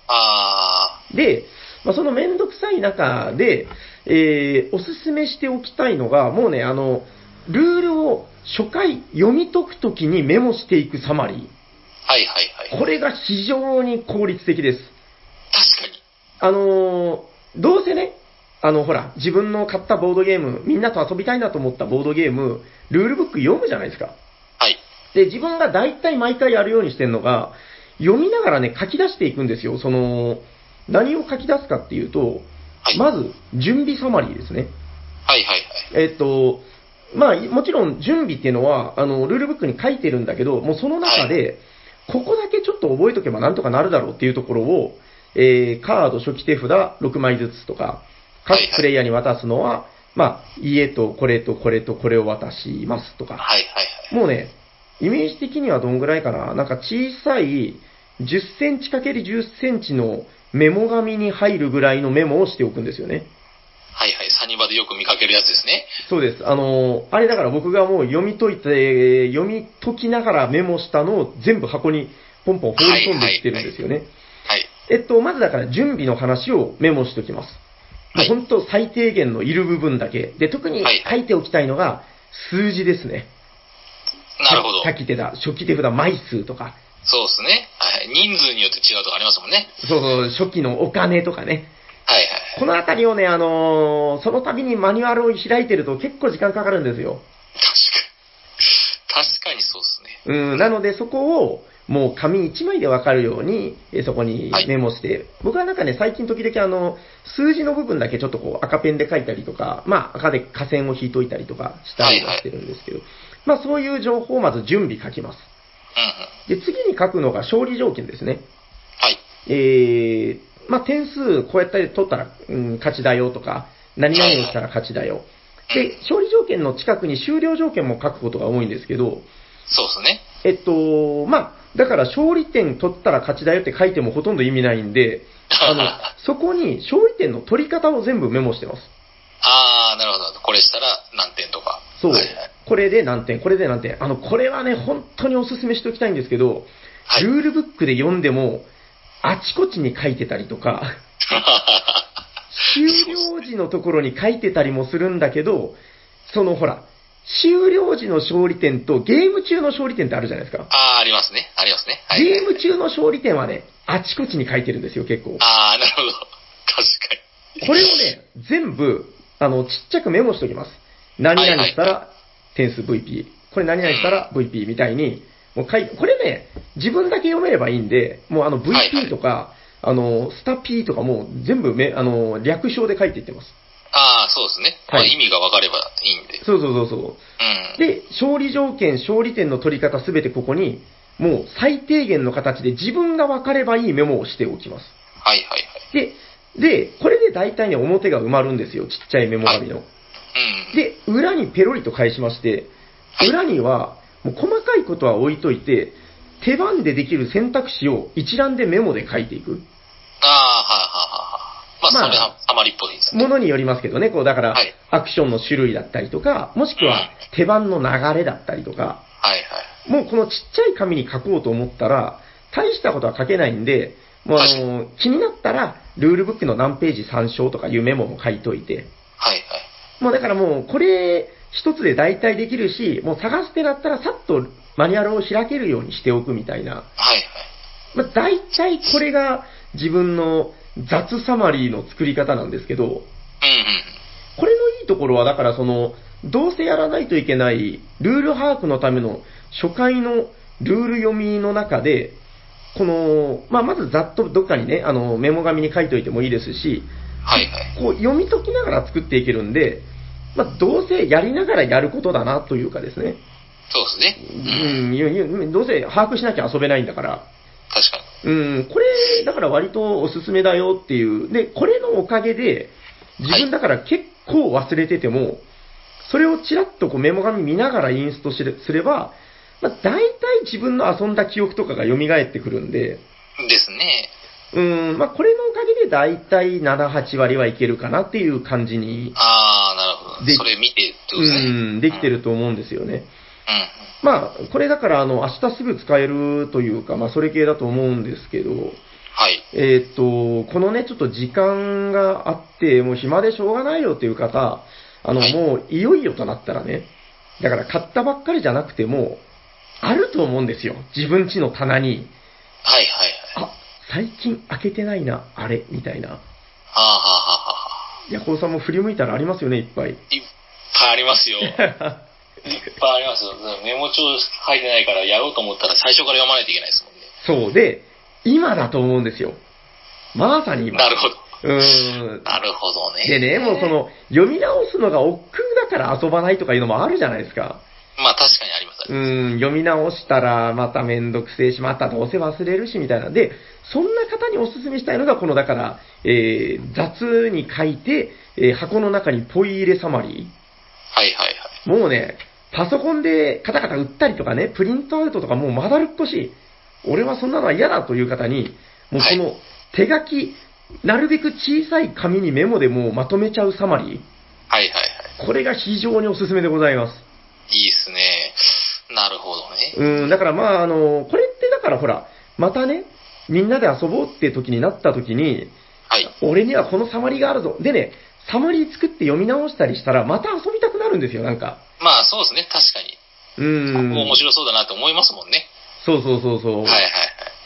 あで、まあ、そのめんどくさい中で、えー、おすすめしておきたいのが、もうね、あの、ルールを初回読み解くときにメモしていくサマリー。ー。はいはいはい。これが非常に効率的です。あのーどうせね、あの、ほら、自分の買ったボードゲーム、みんなと遊びたいなと思ったボードゲーム、ルールブック読むじゃないですか。はい。で、自分が大体毎回やるようにしてるのが、読みながらね、書き出していくんですよ。その、何を書き出すかっていうと、はい。まず、準備サマリーですね。はいはいはい。えっと、まあ、もちろん準備っていうのは、あの、ルールブックに書いてるんだけど、もうその中で、ここだけちょっと覚えとけばなんとかなるだろうっていうところを、えー、カード初期手札6枚ずつとか、各はいはいプレイヤーに渡すのは、まあ、家とこれとこれとこれを渡しますとか、はいはいはい。もうね、イメージ的にはどんぐらいかな、なんか小さい10センチ ×10 センチのメモ紙に入るぐらいのメモをしておくんですよね。はいはい。サニバでよく見かけるやつですね。そうです。あのーあれだから僕がもう読み解いて、読み解きながらメモしたのを全部箱にポンポン放り込んでいってるんですよね。はい。えっと、まずだから準備の話をメモしておきます。はい本当最低限のいる部分だけ。で、特にはい書いておきたいのが数字ですね。なるほど。さっき言ってた初期手札枚数とか、そうですね。はい。人数によって違うとかありますもんね。そうそう、初期のお金とかね。はいはいこのあたりをね、あのーその度にマニュアルを開いてると結構時間かかるんですよ。確かに。確かにそうですね。うん、なのでそこを、もう紙1枚でわかるように、えそこにメモして、僕はなんかね、最近時々あの、数字の部分だけちょっとこう赤ペンで書いたりとか、まあ赤で下線を引いといたりとかしたりはしてるんですけど、まあそういう情報をまず準備書きます。で、次に書くのが勝利条件ですね。はい。えー、まあ点数こうやって取ったら、うん、勝ちだよとか、何々をしたら勝ちだよ。で、勝利条件の近くに終了条件も書くことが多いんですけど、そうですね。えっと、まあ、だから勝利点取ったら勝ちだよって書いてもほとんど意味ないんで、あの、そこに勝利点の取り方を全部メモしてます。あー、なるほど。これしたら何点とか。そうはいはい。これで何点、これで何点。あの、これはね、本当にお勧めしておきたいんですけど、はいルールブックで読んでも、あちこちに書いてたりとか、終了時のところに書いてたりもするんだけど、そのほら、終了時の勝利点とゲーム中の勝利点ってあるじゃないですか。ああ、ありますね。ありますね。はい。ゲーム中の勝利点はね、あちこちに書いてるんですよ、結構。ああ、なるほど。確かに。これをね、全部、あの、ちっちゃくメモしておきます。何々したはいら点数 VP。これ何々したら VP みたいに、もう書いこれね、自分だけ読めればいいんで、もうあのはいはい VP とか、あの、スタ P とかもう全部め、あの、略称で書いていってます。ああ、そうですね。まあ、はい意味が分かればいいんで。そうそうそうそう。うん。で、勝利条件、勝利点の取り方すべてここに、もう最低限の形で自分が分かればいいメモをしておきます。はいはいはい。で、で、これで大体ね、表が埋まるんですよ。ちっちゃいメモ紙の。うん。で、裏にペロリと返しまして、はい裏には、もう細かいことは置いといて、手番でできる選択肢を一覧でメモで書いていく。ああ、はいはいはいはい。まあ、まあそれはあまりっぽいですね。ものによりますけどね、こう、だから、はいアクションの種類だったりとか、もしくは手番の流れだったりとか、はいはい。もうこのちっちゃい紙に書こうと思ったら、大したことは書けないんで、もうあの、気になったら、ルールブックの何ページ参照とかいうメモも書いといて、はいはい。もうだからもう、これ一つで大体できるし、もう探してなったらさっとマニュアルを開けるようにしておくみたいな。はいはい。まあ大体これが自分の雑サマリーの作り方なんですけど、うんうん。これのいいところはだからその、どうせやらないといけないルール把握のための初回のルール読みの中で、この、まあ、まずざっとどっかにね、あの、メモ紙に書いといてもいいですし、はいはい。こう読み解きながら作っていけるんで、まあ、どうせやりながらやることだなというかですね。そうですね。ううん。どうせ把握しなきゃ遊べないんだから。確かに。うん、これ、だから割とおすすめだよっていう。で、これのおかげで、自分だから結構忘れてても、それをちらっとこうメモ紙見ながらインストすれば、まあ、大体自分の遊んだ記憶とかが蘇ってくるんで、ですね。うん、まあ、これのおかげで大体7、8割はいけるかなっていう感じに、ああ、なるほでど。それ見てってことうですね。ん、できてると思うんですよね。うん。まあ、これだから、あの、明日すぐ使えるというか、まあ、それ系だと思うんですけど、はい。えーっと、このね、ちょっと時間があって、もう暇でしょうがないよっていう方、あの、はいもういよいよとなったらね、だから買ったばっかりじゃなくても、あると思うんですよ。自分家の棚に、はいはいはい。あ、最近開けてないな、あれ、みたいな。はあはあはあはあ。ヤコウさんも振り向いたらありますよね、いっぱい。いっぱいありますよ。いっぱいありますよ。メモ帳書いてないからやろうと思ったら最初から読まないといけないですもんね。そう。で、今だと思うんですよ。まさに今。なるほど。うーん。なるほどね。でね、もうそ、の、読み直すのが億劫だから遊ばないとかいうのもあるじゃないですか。まあ確かにあります。うん、読み直したらまためんどくせえし、またどうせ忘れるしみたいな。で、そんな方にお勧めしたいのが、このだから、えー、雑に書いて、えー箱の中にポイ入れサマリはいはいはい。ー。もうね、パソコンでカタカタ打ったりとかね、プリントアウトとかもうまだるっこしい。俺はそんなのは嫌だという方に、もうこの手書き、なるべく小さい紙にメモでもうまとめちゃうサマリー。はいはいはい。これが非常におすすめでございます。いいっすね。なるほどね。うん、だからまあ、あの、これってだからほら、またね、みんなで遊ぼうって時になった時に、はい。俺にはこのサマリーがあるぞ。でね、サマリー作って読み直したりしたら、また遊びたくなるんですよ、なんか。まあそうですね。確かに。うん。面白そうだなと思いますもんね。そうそうそうそう。はいはいはい。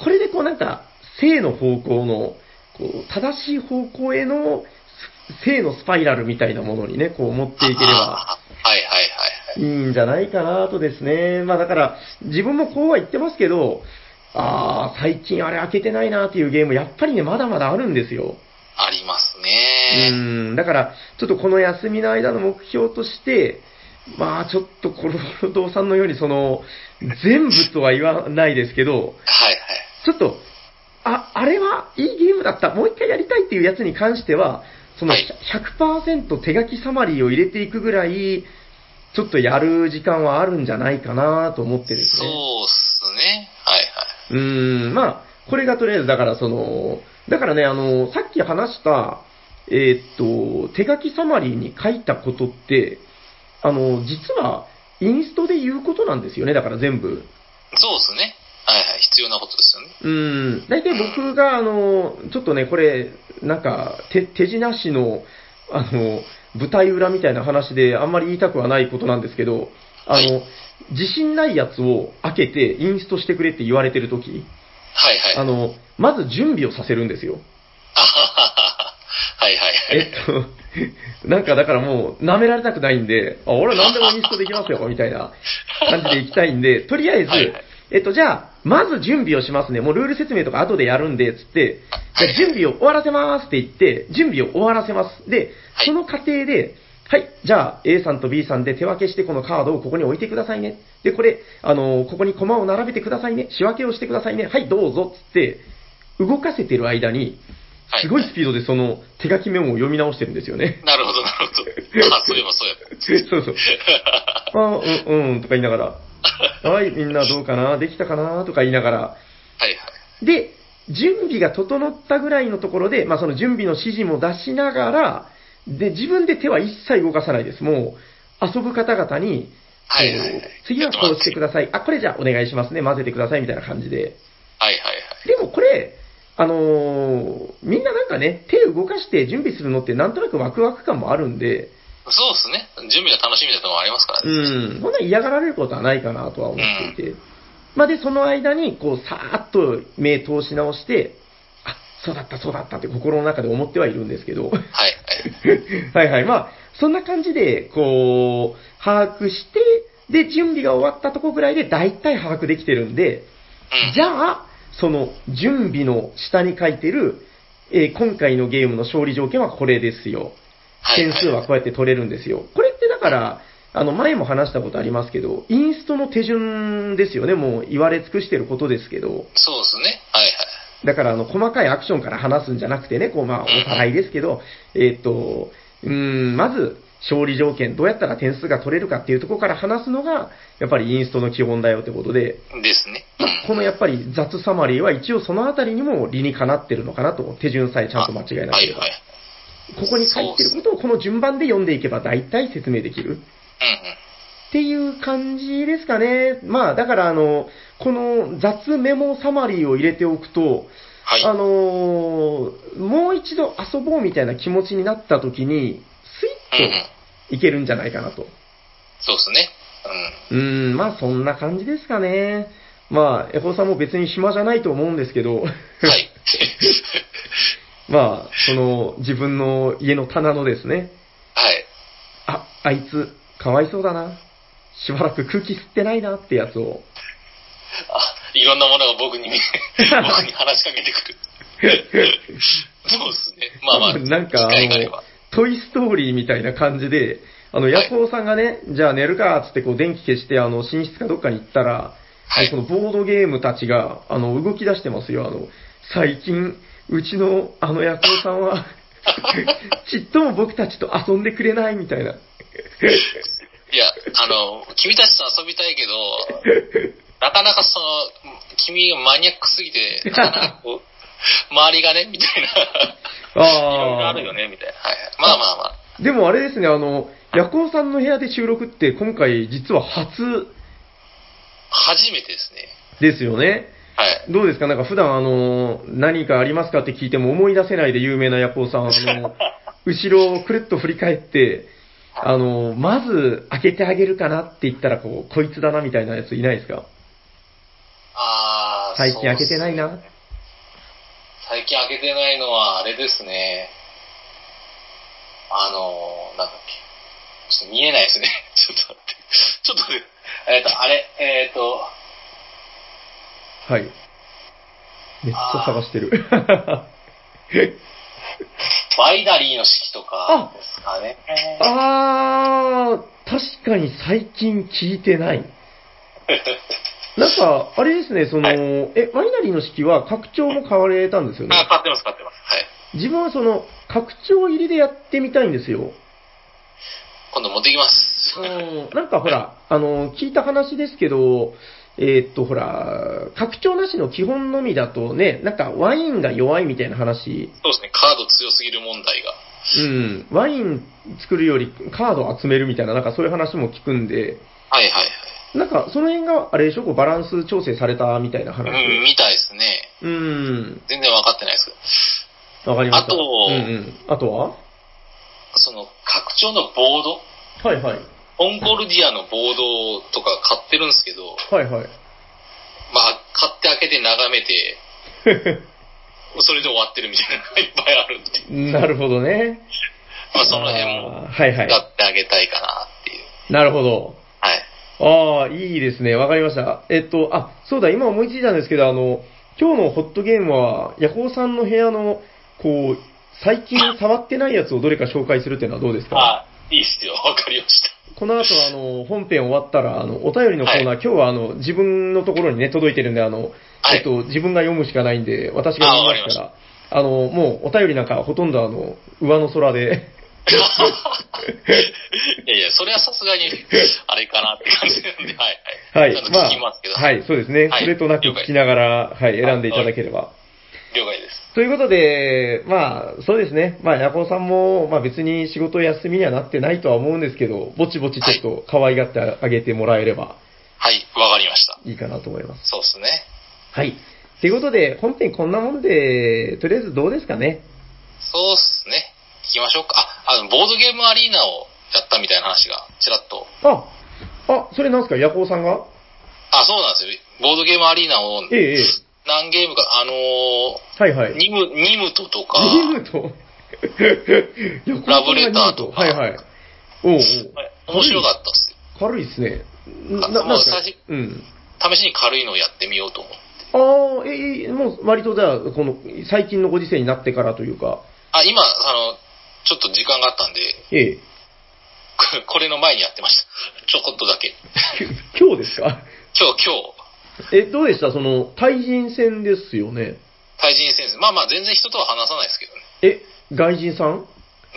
これでこうなんか、正の方向の、こう、正しい方向への、す正のスパイラルみたいなものにね、こう持っていければ、あはいはいはいはい。いいんじゃないかなとですね。まあだから、自分もこうは言ってますけど、ああ、最近あれ開けてないなっていうゲーム、やっぱりね、まだまだあるんですよ。ありますうね。ん、だから、ちょっとこの休みの間の目標として、まあちょっとコロロドさんのようにその、全部とは言わないですけど、はいはい。ちょっと、あ、あれはいいゲームだった、もう一回やりたいっていうやつに関しては、そのはい100%手書きサマリーを入れていくぐらい、ちょっとやる時間はあるんじゃないかなと思ってですそうね。っすね。はいはい。うーん、まあ、これがとりあえず、だからその、だからね、あの、さっき話した、えーっと、手書きサマリーに書いたことって、あの、実は、インストで言うことなんですよね、だから全部。そうですね。はいはい。必要なことですよね。うん。大体僕が、あの、ちょっとね、これ、なんか、手、手品師の、あの、舞台裏みたいな話であんまり言いたくはないことなんですけど、あの、はい自信ないやつを開けてインストしてくれって言われてるとき、はいはい。あの、まず準備をさせるんですよ。あははははいはいはい。えっと、なんかだからもう、舐められたくないんで、あ、俺何でもインストできますよ、みたいな感じで行きたいんで、とりあえず、はいはいえっと、じゃあ、まず準備をしますね。もうルール説明とか後でやるんで、つって、じゃあ準備を終わらせますって言って、準備を終わらせます。で、はいその過程で、はい、じゃあ A さんと B さんで手分けしてこのカードをここに置いてくださいね。で、これ、あの、ここに駒を並べてくださいね。仕分けをしてくださいね。はい、どうぞ、つって、動かせてる間に、はいすごいスピードでその手書きメモを読み直してるんですよね。なるほど、なるほど。あ、そういえばそうやった。そうそう。あうん、うん、とか言いながら、はい、みんなどうかな、できたかな、とか言いながら、はいはい。で、準備が整ったぐらいのところで、まあその準備の指示も出しながら、で、自分で手は一切動かさないです。もう、遊ぶ方々に、はいはいはい次はこうしてください。あ、これじゃあお願いしますね。混ぜてください。みたいな感じで。はいはいはい。あのーみんななんかね、手を動かして準備するのってなんとなくワクワク感もあるんで、そうですね。準備が楽しみなともありますからね。うん、そんな嫌がられることはないかなとは思っていて。まあで、その間に、こう、さーっと目通し直して、あ、そうだった、そうだったって心の中で思ってはいるんですけど、はい はい。はいはい。まあ、そんな感じで、こう、把握して、で、準備が終わったとこぐらいで大体把握できてるんで、うん。じゃあ、その準備の下に書いてる、えー今回のゲームの勝利条件はこれですよ。はい点数はこうやって取れるんですよ。これってだから、あの、前も話したことありますけど、インストの手順ですよね。もう言われ尽くしてることですけど。そうですね。はいはい。だから、あの、細かいアクションから話すんじゃなくてね、こう、まあ、おさらいですけど、えーっと、うーん、まず、勝利条件、どうやったら点数が取れるかっていうところから話すのが、やっぱりインストの基本だよってことで、ですね。うん。このやっぱり雑サマリーは一応そのあたりにも理にかなってるのかなと、手順さえちゃんと間違えなければ。はいはい。ここに書いてることをこの順番で読んでいけば大体説明できる。うんうん。っていう感じですかね。まあ、だからあの、この雑メモサマリーを入れておくと、はい。あのーもう一度遊ぼうみたいな気持ちになった時に、いけるんじゃないかなと。そうですね。うん。うーん、まあそんな感じですかね。まあ、エホさんも別に暇じゃないと思うんですけど、はい。まあ、その自分の家の棚のですね、はい。あ、あいつ、かわいそうだな。しばらく空気吸ってないなってやつを。あ、いろんなものが僕に、僕に話しかけてくる。そうですね。まあまあ、なんか、あのトイストーリーみたいな感じで、あの、ヤコウさんがね、じゃあ寝るか、つってこう電気消して、あの、寝室かどっかに行ったら、はいこのボードゲームたちが、あの、動き出してますよ。あの、最近、うちの、あのヤコウさんは、ちっとも僕たちと遊んでくれないみたいな。いや、あの、君たちと遊びたいけど、なかなかその、君がマニアックすぎて、なかなかこう、周りがね、みたいな、いろいろあるよね、みたいな。はいはい。まあまあまあ。でもあれですね、あの、ヤコウさんの部屋で収録って今回実は初初めてですね。ですよね。はい。どうですか？なんか普段あの、何かありますかって聞いても思い出せないで有名なヤコウさん、あの、後ろをくるっと振り返って、あの、まず開けてあげるかなって言ったら、こう、こいつだなみたいなやついないですか？あー最近開けてないな最近開けてないのは、あれですね。あの、なんだっけ。ちょっと見えないですね。ちょっと待って。ちょっと。えっ、と、あれ、えっ、と、はい。めっちゃ探してる。バイナリーの式とかですかね。あー、確かに最近聞いてない。なんか、あれですね、その、はいえ、ワイナリーの式は拡張も買われたんですよね？あ、。買ってます、買ってます。はい。自分はその、拡張入りでやってみたいんですよ。今度持ってきます。うん、なんかほら、あの、聞いた話ですけど、えーっと、ほら、拡張なしの基本のみだとね、なんかワインが弱いみたいな話、そうですね、カード強すぎる問題が。うん、ワイン作るよりカード集めるみたいな、なんかそういう話も聞くんで、はいはいはい。なんか、その辺が、あれでしょ？こうバランス調整されたみたいな話で。うん、みたいですね。うん。全然分かってないですけど。わかりました。あとうんうん。あとは？その、拡張のボード？はいはい。コンコルディアのボードとか買ってるんですけど、はいはい。まあ、買って開けて眺めて、それで終わってるみたいなのがいっぱいあるんで、なるほどね。まあ、その辺もはいはい。使ってあげたいかなっていう。なるほど。はい。ああ、いいですね。わかりました。えっと、あ、そうだ、今思いついたんですけど、あの、今日のホットゲームは、ヤホーさんの部屋の、こう、最近触ってないやつをどれか紹介するっていうのはどうですか？あ、いいっすよ。わかりました。この後、あの、本編終わったら、あの、お便りのコーナー、今日は、あの、自分のところにね、届いてるんで、あの、はいえっと、自分が読むしかないんで、私が読みますから、あの、もう、お便りなんか、ほとんど、あの、上の空で、いやいや、それはさすがに、あれかなって感じなんで、はいははいい。ちゃんと聞きますけど。はい、そうですね。はいそれとなく聞きながら、はい、選んでいただければ。了解です。ということで、まあ、そうですね。まあ、ヤコウさんも、まあ別に仕事休みにはなってないとは思うんですけど、ぼちぼちちょっと可愛がってあげてもらえればはい、わかりました。いいかなと思います。そうっすね。はい。ということで、本編こんなもんで、とりあえずどうですかね？そうっすね。聞きましょうか。あ、あの、ボードゲームアリーナをやったみたいな話が、ちらっと。あ、あ、それなんですか？ヤコウさんが？あ、そうなんですよ。ボードゲームアリーナを、ええ、ええ。何ゲームか、あのーはいはい。ニム、ニムトとか、ニムと、ヤコウさんがラブレターとかはいはい。おうおう。面白かったっすよ。軽いっすね。な、あななんすかもう最初うん。試しに軽いのをやってみようと思って。ああ、ええ、もう割とじゃあ、この、最近のご時世になってからというか、あ、今、あの、ちょっと時間があったんで、ええ、これの前にやってました。ちょこっとだけ。き今日ですか？今日、今日、え、どうでした？その、対人戦ですよね。対人戦線。まあまあ、全然人とは話さないですけどね。え、外人さん？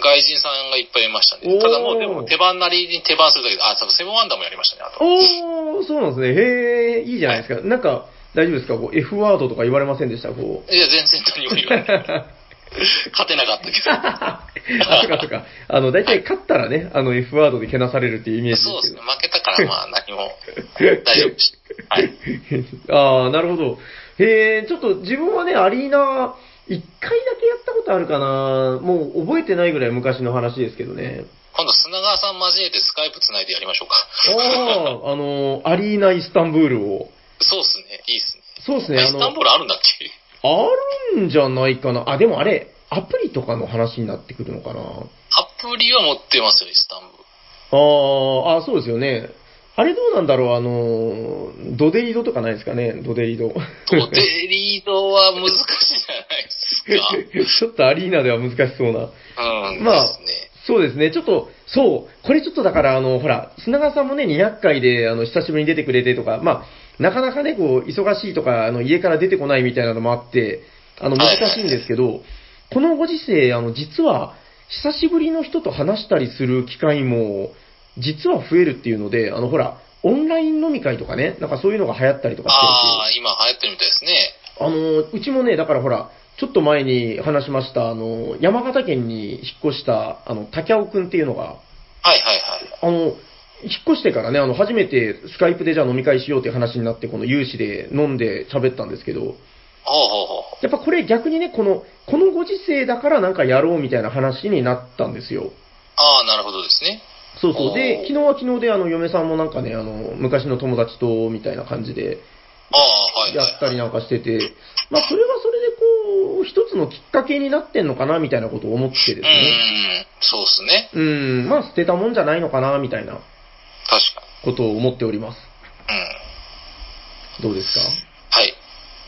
外人さんがいっぱいいましたね。ただもう、でも手番なりに手番するだけで、あ、多分セブンワンダーもやりましたね、あと。おー、そうなんですね。へえ、いいじゃないですか。なんか、大丈夫ですか？こう、F ワードとか言われませんでした？こう。いや、全然何も言わない。勝てなかったけど。あ、そっかそっか。あの、大体勝ったらね、あの、F ワードでけなされるっていうイメージそうですね。負けたから、まあ、何も、大丈夫でした。はい。ああ、なるほど。へえ、ちょっと自分はね、アリーナ、一回だけやったことあるかな。もう覚えてないぐらい昔の話ですけどね。今度、砂川さん交えてスカイプつないでやりましょうか。ああ、あの、アリーナイスタンブールを。そうっすね。いいっすね。そうですね、あのイスタンブ、ールあるんだっけ？あるんじゃないかな？あ、でもあれ、アプリとかの話になってくるのかな？アプリは持ってますよ、イスタンブール。あーあ、そうですよね。あれどうなんだろう、あの、ドデリドとかないですかね、ドデリド。ドデリードは難しいじゃないですか。ちょっとアリーナでは難しそうな。うん、まあね。そうですね、ちょっと、そう、これちょっとだから、あの、ほら、砂川さんもね、200回で、あの、久しぶりに出てくれてとか、まあ、なかなかね、こう、忙しいとか、あの、家から出てこないみたいなのもあって、あの、難しいんですけど、このご時世、あの、実は、久しぶりの人と話したりする機会も、実は増えるっていうので、あの、ほら、オンライン飲み会とかね、なんかそういうのが流行ったりとかしてるああ、今流行ってるみたいですね。あの、うちもね、だからほら、ちょっと前に話しました、あの、山形県に引っ越した、あの、竹尾くんっていうのが、はいはいはい。あの、引っ越してからね、あの、初めてスカイプでじゃあ飲み会しようっていう話になって、この有志で飲んで喋ったんですけど。やっぱこれ逆にね、この、このご時世だからなんかやろうみたいな話になったんですよ。ああ、なるほどですね。そうそう。で、昨日は昨日で、あの、嫁さんもなんかね、あの、昔の友達と、みたいな感じで、ああ、はいはい。やったりなんかしてて、まあ、それはそれでこう、一つのきっかけになってんのかな、みたいなことを思ってですうね。ん、そうっすね。うん、まあ、捨てたもんじゃないのかな、みたいなことを思っております。に。うん。どうですか？はい。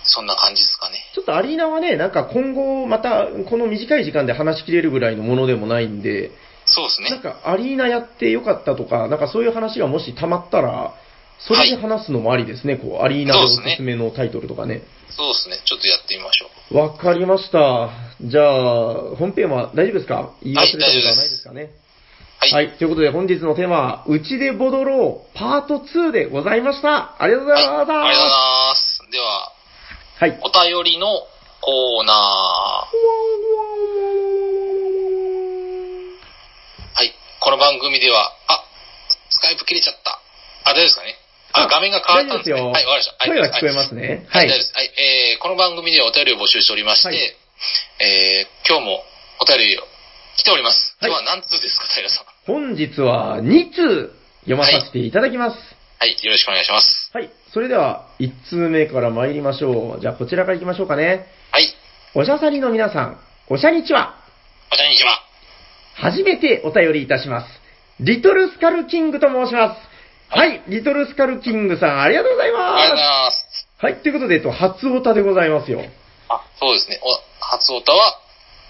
そんな感じですかね。ちょっとアリーナはね、なんか今後、また、この短い時間で話しきれるぐらいのものでもないんで、そうですね。なんかアリーナやってよかったとか、なんかそういう話がもし溜まったら、それで話すのもありですね、こう、アリーナでおすすめのタイトルとかね。そうですね。ちょっとやってみましょう。わかりました。じゃあ、本編は大丈夫ですか？言い忘れたことはないですかね？はい。はい。ということで本日のテーマは、うちでボドろう、パート2でございました。ありがとうございました。はいありがとうございます。では、はい。お便りのコーナー。はい。この番組では、あ、スカイプ切れちゃった。あ、大丈夫ですかね。あ、あ画面が変わったんですね。よはい、わかりました。はい声は聞こえますね。は、はいい。大丈夫です。はい、えー、この番組ではお便りを募集しておりまして、はいえー、今日もお便りを来ております。はい今日は何通ですか、平さん。本日は2通読まさせていただきます。はい、よろしくお願いします。はい。それでは、1通目から参りましょう。じゃあ、こちらから行きましょうかね。はい、おしゃさりの皆さん、おしゃにちは。こんにちは。初めてお便りいたします。リトルスカルキングと申します。はい、リトルスカルキングさん、ありがとうございありがとうございまます。す。はい、ということで、えっと、初オタでございますよ。あ、そうですね。お、初オタは、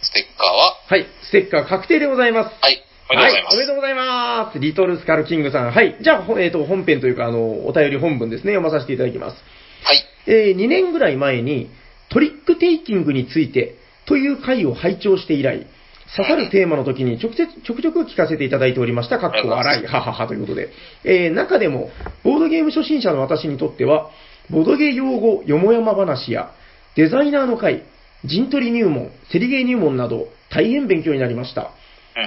ステッカーは、はい、ステッカー確定でございます。はい、おめでとうございます。はい、おめでとうございます。リトルスカルキングさん。はい。じゃあ、ほえっ、と、本編というか、あの、お便り本文ですね、読まさせていただきます。はい、えー2年ぐらい前に、トリックテイキングについてという回を拝聴して以来、刺さるテーマの時に直接、ちょくちょく聞かせていただいておりました。かっこ笑い、はははということで。えー中でも、ボードゲーム初心者の私にとっては、ボドゲ用語よもやま話や、デザイナーの会、陣取り入門、セリゲー入門など、大変勉強になりました。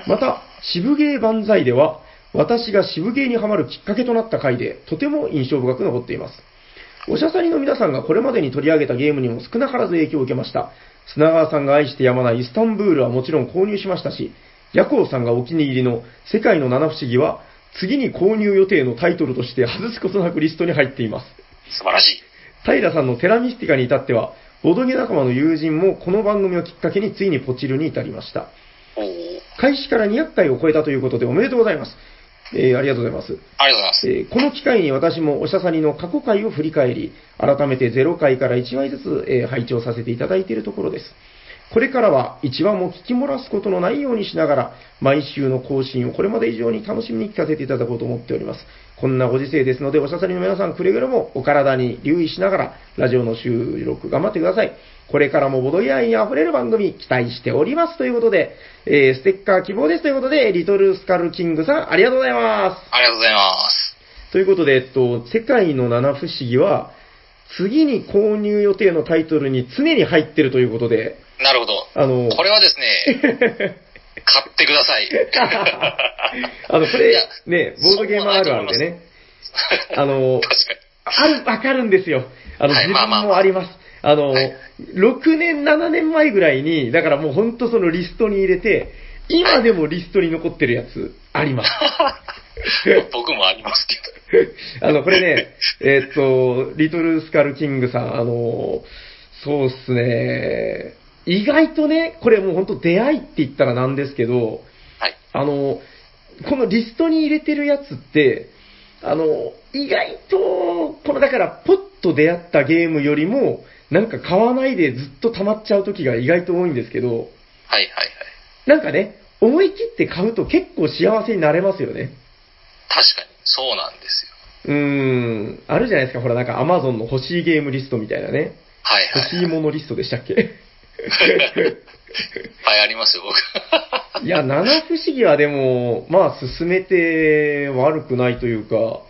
うん。また、渋芸万歳では、私が渋芸にはまるきっかけとなった回で、とても印象深く残っています。おしゃさりの皆さんがこれまでに取り上げたゲームにも少なからず影響を受けました。砂川さんが愛してやまないイスタンブールはもちろん購入しましたし、ヤコウさんがお気に入りの世界の七不思議は、次に購入予定のタイトルとして外すことなくリストに入っています。素晴らしい。平さんのテラミスティカに至っては、ボドゲ仲間の友人もこの番組をきっかけについにポチるに至りました。開始から200回を超えたということでおめでとうございます。えーありがとうございます。ありがとうございます。えーこの機会に私もおしゃさりの過去回を振り返り、改めて0回から1話ずつ、えー拝聴させていただいているところです。これからは1話も聞き漏らすことのないようにしながら、毎週の更新をこれまで以上に楽しみに聞かせていただこうと思っております。こんなご時世ですので、おしゃさりの皆さんくれぐれもお体に留意しながら、ラジオの収録頑張ってください。これからもボドゲ愛に溢れる番組期待しておりますということで、えーステッカー希望ですということで、リトルスカルキングさんありがとうございます。ありがとうございます。ということで、えっと、世界の七不思議は、次に購入予定のタイトルに常に入ってるということで、なるほど。あの、これはですね、買ってください。あの、これね、ボードゲームあるあるでね、あの。ある、わかるんですよ。あの、自分もあります。あの、はい6年、7年前ぐらいに、だからもうほんとそのリストに入れて、今でもリストに残ってるやつ、あります。僕もありますけど。あの、これね、えーっと、リトルスカルキングさん、あの、そうっすね、意外とね、これもう本当出会いって言ったらなんですけど、はい。あの、このリストに入れてるやつって、あの、意外と、このだから、ポッと出会ったゲームよりも、なんか買わないでずっと溜まっちゃう時が意外と多いんですけど、はいはいはい。なんかね、思い切って買うと結構幸せになれますよね。確かに、そうなんですよ。うーん、あるじゃないですか、ほらなんか Amazon の欲しいゲームリストみたいなね。はいはい。欲しいものリストでしたっけ？はい、ありますよ、僕。いや、七不思議はでも、まあ進めて悪くないというか、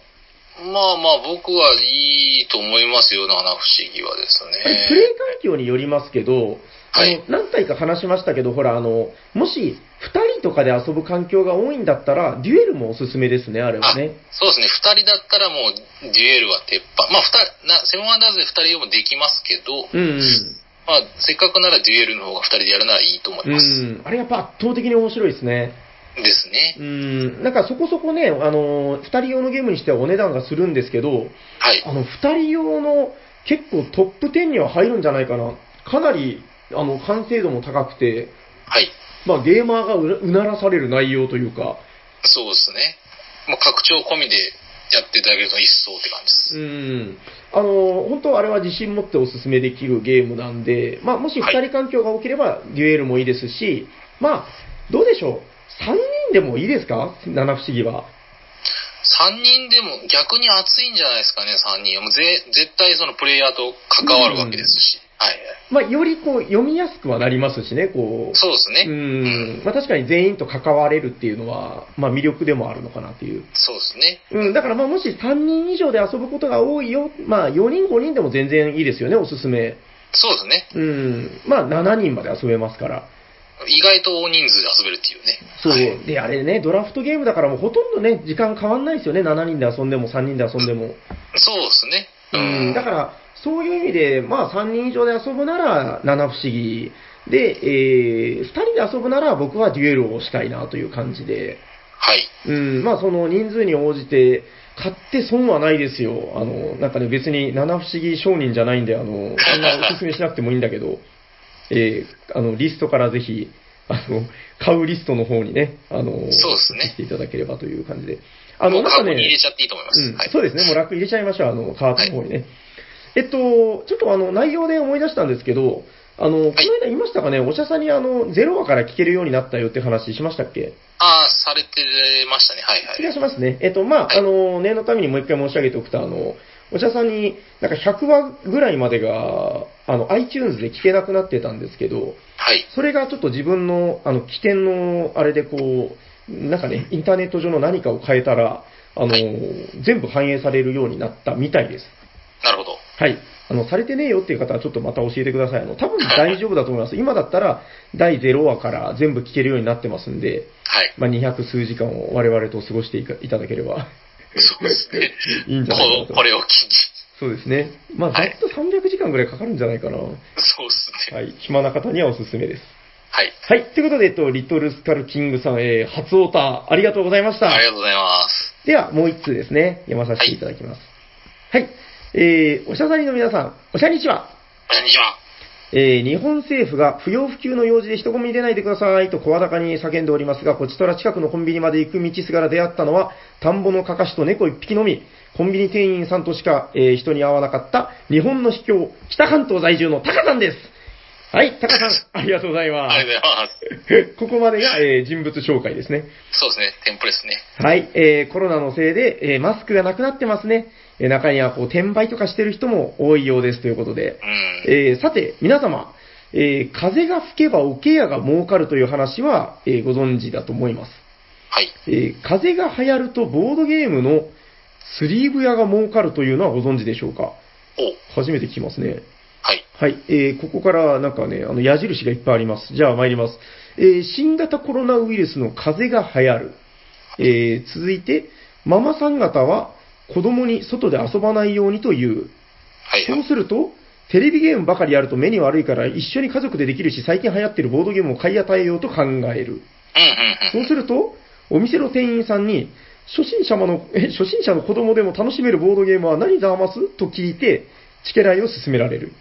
まあまあ、僕はいいと思いますよ、七不思議はですね。プレイ環境によりますけど、あはいの、何回か話しましたけど、ほら、あの、もし、二人とかで遊ぶ環境が多いんだったら、デュエルもおすすめですね、あれはあね。そうですね、二人だったらもう、デュエルは鉄板。まあ、二人、な、セブンワンダーズで二人でもできますけど、うん、うん。まあ、せっかくならデュエルの方が二人でやるならいいと思いうます。ん。あれやっぱ圧倒的に面白いですね。ですねう。ん。なんかそこそこね、あの、二人用のゲームにしてはお値段がするんですけど、はい。あの、二人用の結構トップ10には入るんじゃないかな。かなり、あの、完成度も高くて、はい。まあ、ゲーマーがうなうならされる内容というか、そうですね。もう拡張込みでやっていただけると一層って感じです。うん。あの、本当あれは自信持ってお勧めできるゲームなんで、まあ、もし2人環境が多ければ、デュエルもいいですし、まあ、どうでしょう？3人でもいいですか？七不思議は。三人でも逆に熱いんじゃないですかね、3人は。もうぜ絶対そのプレイヤーと関わるわけですし。はいはい。まあ、よりこう、読みやすくはなりますしね、こう。そうですね。うん。まあ、確かに全員と関われるっていうのは、まあ、魅力でもあるのかなっていう。そうですね。うん、だからまあもし3人以上で遊ぶことが多いよ、まあ4人5人でも全然いいですよね、おすすめ。そうですね。うん、まあ7人まで遊べますから。意外と大人数で遊べるっていうね。そうはい。で、あれね、ドラフトゲームだからもうほとんどね、時間変わんないですよね。7人で遊んでも3人で遊んでも。そうですね。うん、だから、そういう意味で、まあ3人以上で遊ぶなら七不思議。で、えー、2人で遊ぶなら僕はデュエルをしたいなという感じで。はい。うん、まあその人数に応じて、買って損はないですよ。あの、なんかね、別に七不思議商人じゃないんで、あの、そんなおすすめしなくてもいいんだけど、えー、あの、リストからぜひ、あの、買うリストの方にね、あの、そうですねしていただければという感じで。ああの、なんかもうカゴに入れね、ちゃっていいと思います。うんはい。そうですね、もう楽入れちゃいましょう、あの、カートの方にね。えっと、ちょっとあの、内容で思い出したんですけど、あの、この間言いましたかね、おしゃさんにあの、ゼロ話から聞けるようになったよって話しましたっけ？ああ、されてましたね。はいはい。気がしますね。えっと、まあ、あの、念のためにもう一回申し上げておくと、あの、お茶さんに、なんか100話ぐらいまでが、あの、iTunes で聞けなくなってたんですけど、はい。それがちょっと自分の、あの、起点の、あれでこう、なんかね、インターネット上の何かを変えたら、あの、はい全部反映されるようになったみたいです。なるほど。はい。あの、されてねえよっていう方はちょっとまた教えてください。あの、多分大丈夫だと思います。今だったら、第0話から全部聞けるようになってますんで、はい。まあ、200数時間を我々と過ごしていかいただければそうですね。いいんじゃないかなことこれを機に。そうですね。まあ、ざっと300時間ぐらいかかるんじゃないかな。そうですね。はい。暇な方にはおすすめです。はい。はい。ということで、えっと、リトルスカルキングさん、えー、初オタ、ありがとうございました。ありがとうございます。では、もう一通ですね。読まさせていただきます。はい。えー、おしゃさりの皆さん、おしゃにちは。こんにちは。えー日本政府が不要不急の用事で人混みに出ないでくださいと声高に叫んでおりますが、こちとら近くのコンビニまで行く道すがら出会ったのは、田んぼのかかしと猫一匹のみ、コンビニ店員さんとしか、えー人に会わなかった日本の秘境、北関東在住のタカさんです。はい、タカさん、ありがとうございまありがとうございます。す。ここまでが、えー人物紹介ですね。そうですね。テンプレですね。はい、えーコロナのせいで、えーマスクがなくなってますね。えー中にはこう転売とかしてる人も多いようですということで。うん。えーさて、皆様、えー風が吹けば桶屋が儲かるという話は、えーご存知だと思います。はい。えー風が流行るとボードゲームのスリーブ屋が儲かるというのはご存知でしょうか？お初めて聞きますね。はい。はい、えーここからなんかね、あの矢印がいっぱいあります。じゃあ参ります。えー新型コロナウイルスの風邪が流行る。えー続いて、ママさん方は子供に外で遊ばないようにという。はい。そうすると、テレビゲームばかりやると目に悪いから一緒に家族でできるし、最近流行ってるボードゲームを買い与えようと考える。そうすると、お店の店員さんに、初心者の、え初心者の子供でも楽しめるボードゲームは何ざます？と聞いて、チケライを勧められる。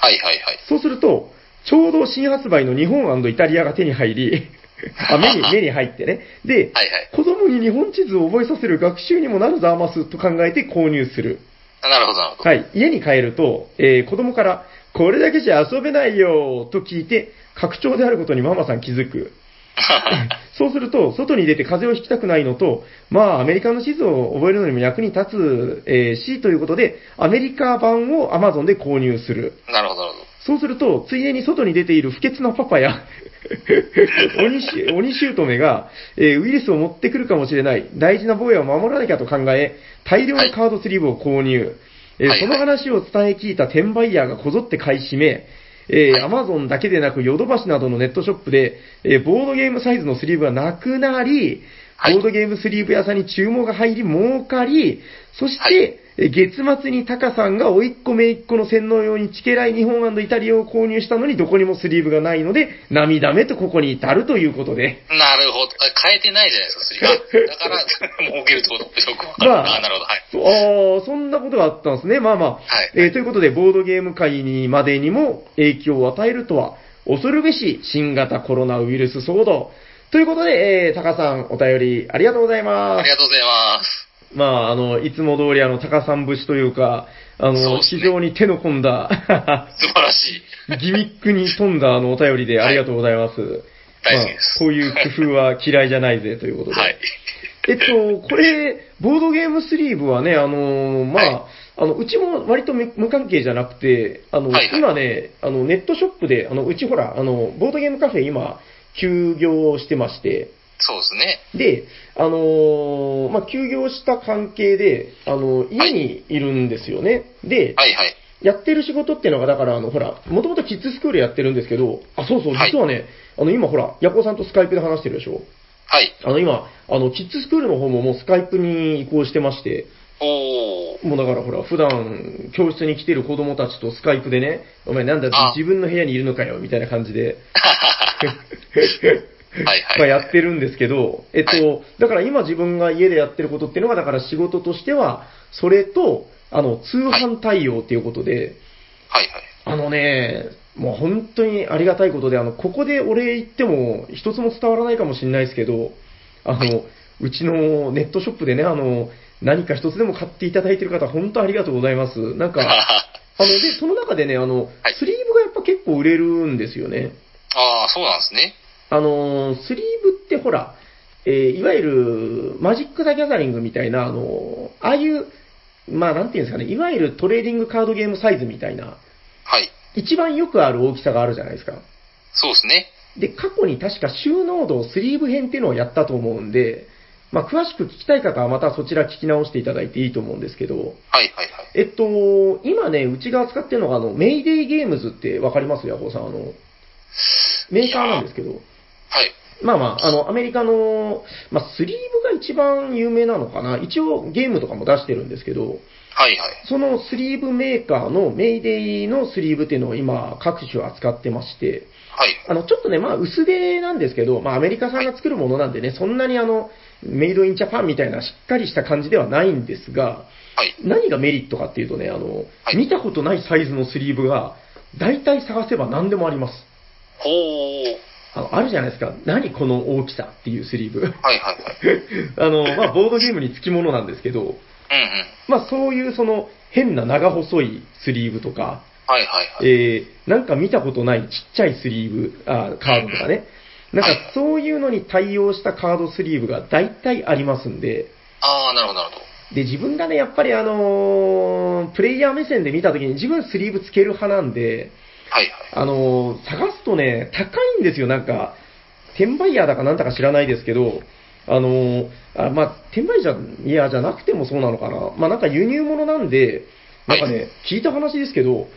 はいはいはい。そうすると、ちょうど新発売の日本イタリアが手に入り、あ目に 目に入ってね。で、はいはい。子供に日本地図を覚えさせる学習にもなるざますと考えて購入する。あなるほどなるほど。はい。家に帰ると、えー子供から、これだけじゃ遊べないよと聞いて、拡張であることにママさん気づく。そうすると、外に出て風邪をひきたくないのと、まあ、アメリカの地図を覚えるのにも役に立つ、えーし、ということで、アメリカ版を Amazon で購入する。なるほどなるほど。そうすると、ついでに外に出ている不潔なパパや、鬼し鬼姑が、えーウイルスを持ってくるかもしれない、大事な防衛を守らなきゃと考え、大量のカードスリーブを購入。えーはい。その話を伝え聞いた転売ヤーがこぞって買い占め、えー、アマゾンだけでなく、ヨドバシなどのネットショップで、えーボードゲームサイズのスリーブがなくなり、はい。ボードゲームスリーブ屋さんに注文が入り、儲かり、そして、月末にタカさんが甥っ子姪っ子の洗脳用にチケライ日本イタリアを購入したのにどこにもスリーブがないので、涙目とここに至るということで。なるほど。あ変えてないじゃないですか、スリーブ。だから、儲けるってことよくわかる。まああ、なるほど。はい。ああ、そんなことがあったんですね。まあまあ。はいえーということで、ボードゲーム界にまでにも影響を与えるとは、恐るべし新型コロナウイルス騒動。ということで、えー、タカさん、お便りありがとうございあます。りがとうございます。まあ、あの、いつも通りあの、タカさん節というか、あの、ね非常に手の込んだ、素晴らしい。ギミックに富んだあの、お便りでありがとうございます。大好きですまあ、こういう工夫は嫌いじゃないぜということで。はい。えっと、これ、ボードゲームスリーブはね、あのーまあ、はいあの、うちも割と無無関係じゃなくて、あの、はいはい今ね、あの、ネットショップで、あの、うちほら、あの、ボードゲームカフェ今、休業してまして、そうですね。で、あのーまあ、休業した関係で、あの、家にいるんですよね。で、はいはい。やってる仕事っていうのが、だから、あの、ほら、もともとキッズスクールやってるんですけど、あ、そうそう、はい実はね、あの、今ほら、ヤコウさんとスカイプで話してるでしょ？はい。あの、今、あの、キッズスクールの方ももうスカイプに移行してまして、おー。もうだからほら、普段、教室に来てる子供たちとスカイプでね、お前なんだあ、自分の部屋にいるのかよ、みたいな感じで、はいはい。まあやってるんですけど、えっと、はだから今自分が家でやってることっていうのが、だから仕事としては、それと、あの、通販対応っていうことで、はいはい。あのね、もう本当にありがたいことで、あの、ここでお礼言っても一つも伝わらないかもしれないですけど、あの、うちのネットショップでね、あの、何か一つでも買っていただいてる方、本当ありがとうございます。なんか、あの、で、その中でね、あのはい、スリーブがやっぱ結構売れるんですよね。ああ、そうなんですね。あのー、スリーブってほら、えーいわゆるマジック・ザ・ギャザリングみたいな、あのーああいう、まあなんていうんですかね、いわゆるトレーディングカードゲームサイズみたいな、はい。一番よくある大きさがあるじゃないですか。そうですね。で、過去に確か収納度スリーブ編っていうのをやったと思うんで、まあ詳しく聞きたい方はまたそちら聞き直していただいていいと思うんですけど、はいはいはい。えっと、今ね、うちが扱ってるのが、あの、メイデイゲームズってわかります？ヤホーさん。あの、メーカーなんですけど、はい。まあまあ、あの、アメリカの、まあ、スリーブが一番有名なのかな。一応ゲームとかも出してるんですけど、はいはい。そのスリーブメーカーのメイデイのスリーブっていうのを今各種扱ってまして、はい。あの、ちょっとね、まあ薄手なんですけど、まあアメリカさんが作るものなんでね、そんなにあの、メイドインジャパンみたいなしっかりした感じではないんですが、はい。何がメリットかっていうとね、あの、はい見たことないサイズのスリーブが、大体探せば何でもあります。ほー。あの、あるじゃないですか。何この大きさっていうスリーブ。はいはいはい。あの、まあ、ボードゲームにつきものなんですけど、うんうん。まあ、そういうその変な長細いスリーブとか、はいはいはい。えー、なんか見たことないちっちゃいスリーブ、あカードとかね。なんかそういうのに対応したカードスリーブが大体ありますんで、ああ、なるほどなるほど。で、自分がね、やっぱりあのープレイヤー目線で見たときに自分スリーブつける派なんで、はいはい。あのー探すとね、高いんですよ、なんか。転売ヤーだかなんだか知らないですけど、あのーあまあ、転売ヤーじゃなくてもそうなのかな。まあ、なんか輸入物なんで、なんかね、は聞いた話ですけど、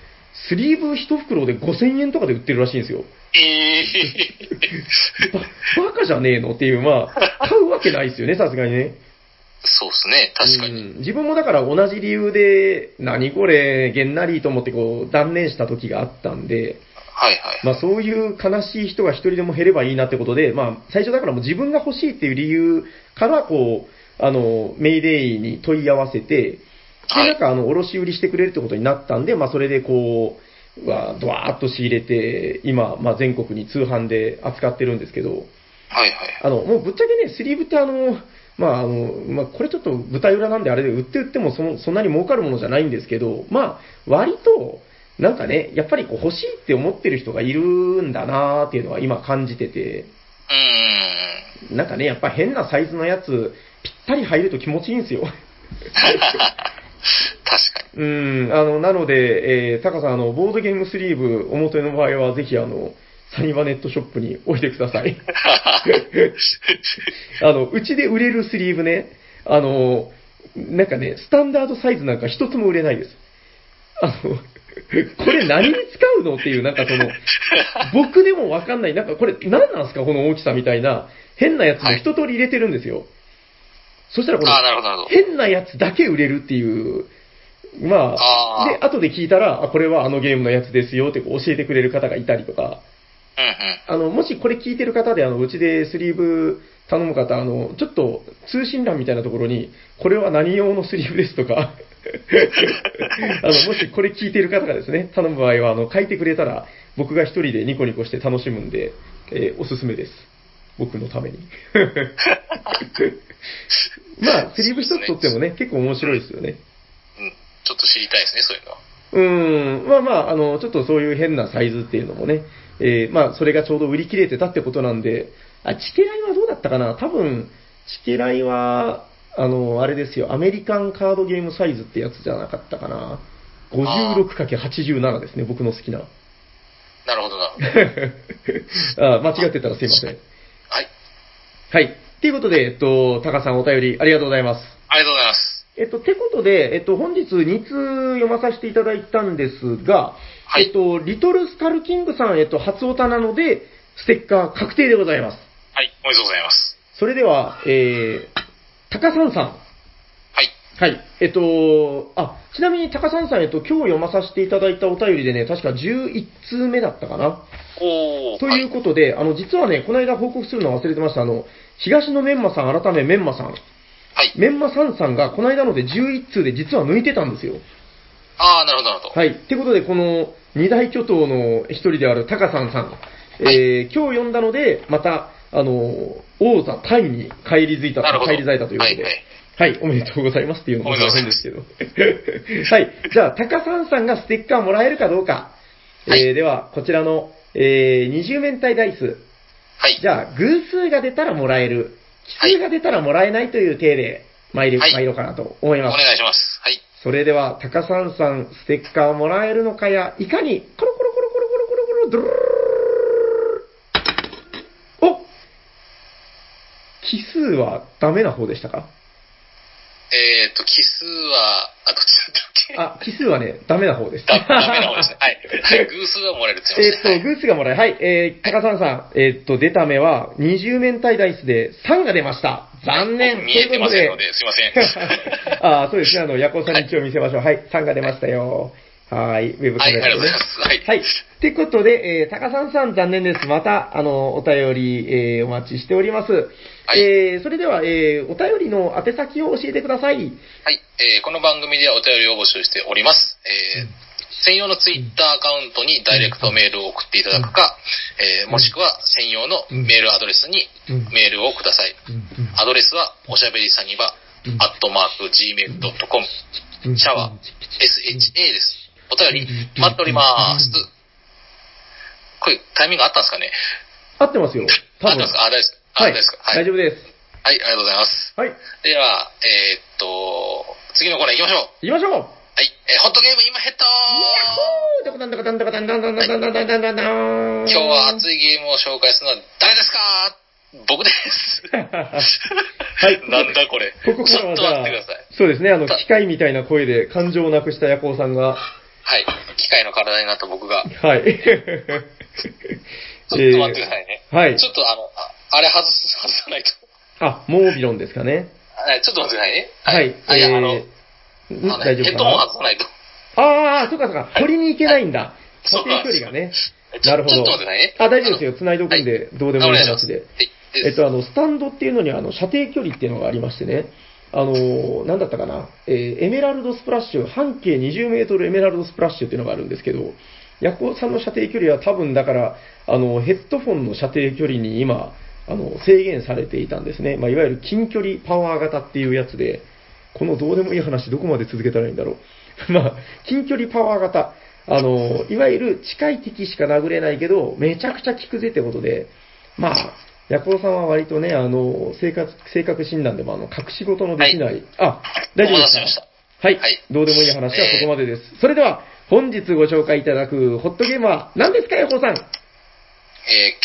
スリーブ一袋で5000円とかで売ってるらしいんですよ。ええば、バカじゃねえのっていう、まあ、買うわけないですよね、さすがにね。そうですね。確かに。うん自分もだから同じ理由で、何これ、げんなりと思ってこう、断念した時があったんで、はいはい。まあそういう悲しい人が一人でも減ればいいなってことで、まあ最初だからもう自分が欲しいっていう理由から、こう、あの、メイデイに問い合わせて、で、はいなんかあの、卸売りしてくれるってことになったんで、まあそれでこう、わドワーッと仕入れて、今、まあ全国に通販で扱ってるんですけど、はいはい。あの、もうぶっちゃけね、スリーブってあの、まああの、まあこれちょっと舞台裏なんであれで売って売ってもそのそんなに儲かるものじゃないんですけど、まあ割と、なんかね、やっぱりこう欲しいって思ってる人がいるんだなーっていうのは今感じてて、うーん。なんかね、やっぱ変なサイズのやつ、ぴったり入ると気持ちいいんですよ。確かに。うん、あの、なので、えー、タカさん、あの、ボードゲームスリーブ、表の場合は、ぜひ、あの、サニバネットショップに置いてください。あの、うちで売れるスリーブね、あの、なんかね、スタンダードサイズなんか一つも売れないです。あの、これ何に使うのっていう、なんかその、僕でもわかんない、なんかこれ何なんすかこの大きさみたいな、変なやつも一通り入れてるんですよ。そしたらこれ。変なやつだけ売れるっていう、まあ、あーで、後で聞いたら、あ、これはあのゲームのやつですよって教えてくれる方がいたりとか。あの、もしこれ聞いてる方で、あの、うちでスリーブ頼む方、あの、ちょっと通信欄みたいなところに、これは何用のスリーブですとか、あの、もしこれ聞いてる方がですね、頼む場合は、あの、書いてくれたら、僕が一人でニコニコして楽しむんで、えーおすすめです。僕のために。まあ、スリーブ一つとってもね、結構面白いですよね。うん。ちょっと知りたいですね、そういうのは。うーん、まあまあ、あの、ちょっとそういう変なサイズっていうのもね、えーまあ、それがちょうど売り切れてたってことなんで、あ、チケライはどうだったかな？多分、チケライは、あの、あれですよ、アメリカンカードゲームサイズってやつじゃなかったかな？56×87 ですね、僕の好きな。なるほどな。あ間違ってたらすいません。はい。はい。ということで、えっと、タカさんお便りありがとうございます。ありがとうございます。えっと、てことで、えっと、本日2通読まさせていただいたんですが、はいえっと、リトルスカルキングさん、えっと、初オタなので、ステッカー確定でございます。はい、おめでとうございます。それでは、えー、タカさんさん。はい。はい。えっと、あ、ちなみにタカさんさん、えっと、今日読まさせていただいたお便りでね、確か11通目だったかな。おー。ということで、あの、実はね、この間報告するの忘れてました。あの、東のメンマさん、改めメンマさん。はい。メンマさんさんが、この間ので11通で実は抜いてたんですよ。あー、なるほど、なるほど。はい。ってことで、この二大巨頭の一人であるタカさんさん、えー今日読んだので、また、あの、王座タイに帰りづいた、なるほど。帰り咲いたということで、ははいい、はい。おめでとうございますっていうのも変でますすけど。はい。じゃあ、タカさんさんがステッカーもらえるかどうか。はいえーでは、こちらの、えー、二重面体ダイス。はい。じゃあ、偶数が出たらもらえる。奇数が出たらもらえないという体で参り、はい参ろうかなと思いおます。願いします。はい。それでは、タカさんさん、ステッカーもらえるのかや、いかに、コロコロコロコロコロコロコロ、ドゥルルルルルルお奇数はダメな方でしたかえーと、奇数は、あ、どっちだったっけ？あ、奇数はね、ダメな方です。だダメな方ですね。はい。はい。偶数はもらえるって言えっと、いましたね。グースがもらえ、はい、えー、タカさんさん、えーっと、出た目は、二重面体ダイスで3が出ました。残念。見えてませんので、すいません。あーそうですね、あの、ヤコウさんに一応見せましょう。はい、3が出ましたよ。はい、ウェブカはい、あメラでねりがとうございます。はい。はい。ってことで、えー、タカさんさん残念です。また、あの、お便り、えー、お待ちしております。はいえー、それでは、えー、お便りの宛先を教えてください。はい、えーこの番組ではお便りを募集しております。えー専用のツイッターアカウントにダイレクトメールを送っていただくか、えーもしくは専用のメールアドレスにうんメールをください。アドレスは、おしゃべりさにば、うんアットマーク、gmail.com、シャワー、SHA です。お便り待っております。これ、タイミングあったんですかね？合ってますよ。あったんですか？あ、大丈夫です。はい、大丈夫です。はい、ありがとうございます。はい。では、えー、っと、次のコーナー行きましょう。行きましょう。はい、えー、ホットゲーム今ヘッドー今日は熱いゲームを紹介するのは誰ですか僕です。はい。なんだこれ。ここからはじ、そうですね、あの、機械みたいな声で感情をなくした夜行さんが、はい。機械の体になった僕が。はい。ちょっと待ってくださいね。はいち。ょっとあの、ああれ外す、外さないと。あ、モービロンですかね。はい、ちょっと待ってくださいね。はい。あいや、あの、えーんあの大丈夫かヘッドホンな外さないと。ああ、そうかそうか。取りに行けないんだ。そう固定距離がね。ちょなるほど。ちょっと待ってくださいね。あ、大丈夫ですよ。繋いでおくんで、どうでもいい話で。はいえっと、あの、スタンドっていうのに、あの、射程距離っていうのがありましてね。あのー、なんだったかな？えーエメラルドスプラッシュ、半径20メートルエメラルドスプラッシュっていうのがあるんですけど、ヤコウさんの射程距離は多分だから、あの、ヘッドフォンの射程距離に今、あの、制限されていたんですね。まあ、いわゆる近距離パワー型っていうやつで、このどうでもいい話、どこまで続けたらいいんだろう。まあ、近距離パワー型。あの、いわゆる近い敵しか殴れないけど、めちゃくちゃ効くぜってことで、まあ、ヤコウさんは割とね、あの、生活、性格診断でも、あの、隠し事のできない。あ、大丈夫ですか？はい、はいどうでもいい話はそこまでです。それでは、本日ご紹介いただくホットゲームは何ですか、ヤコウさん？えー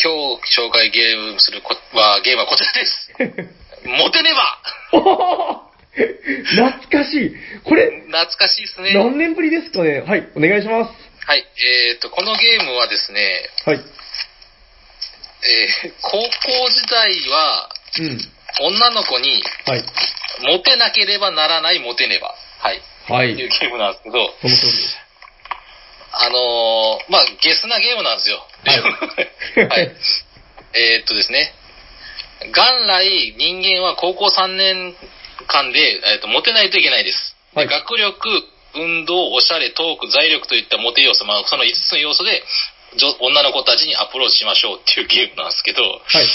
今日紹介ゲームするこは、ゲームはこちらです。モテねばおー懐かしい。これ、懐かしいですね。何年ぶりですかね？はい、お願いします。はい。えっ、と、このゲームはですね、はい。えー高校時代は、うん。女の子に、はい。モテなければならないモテねば。はい。はい。っていうゲームなんですけど、その通りです。あのーまあ、ゲスなゲームなんですよ。はい はい。えーっとですね。元来、人間は高校3年間で、えーっと、モテないといけないです。ではい学力、運動、おしゃれ、トーク、財力といったモテ要素、まあ、その5つの要素で、女女の子たちにアプローチしましょうっていうゲームなんですけど、はい。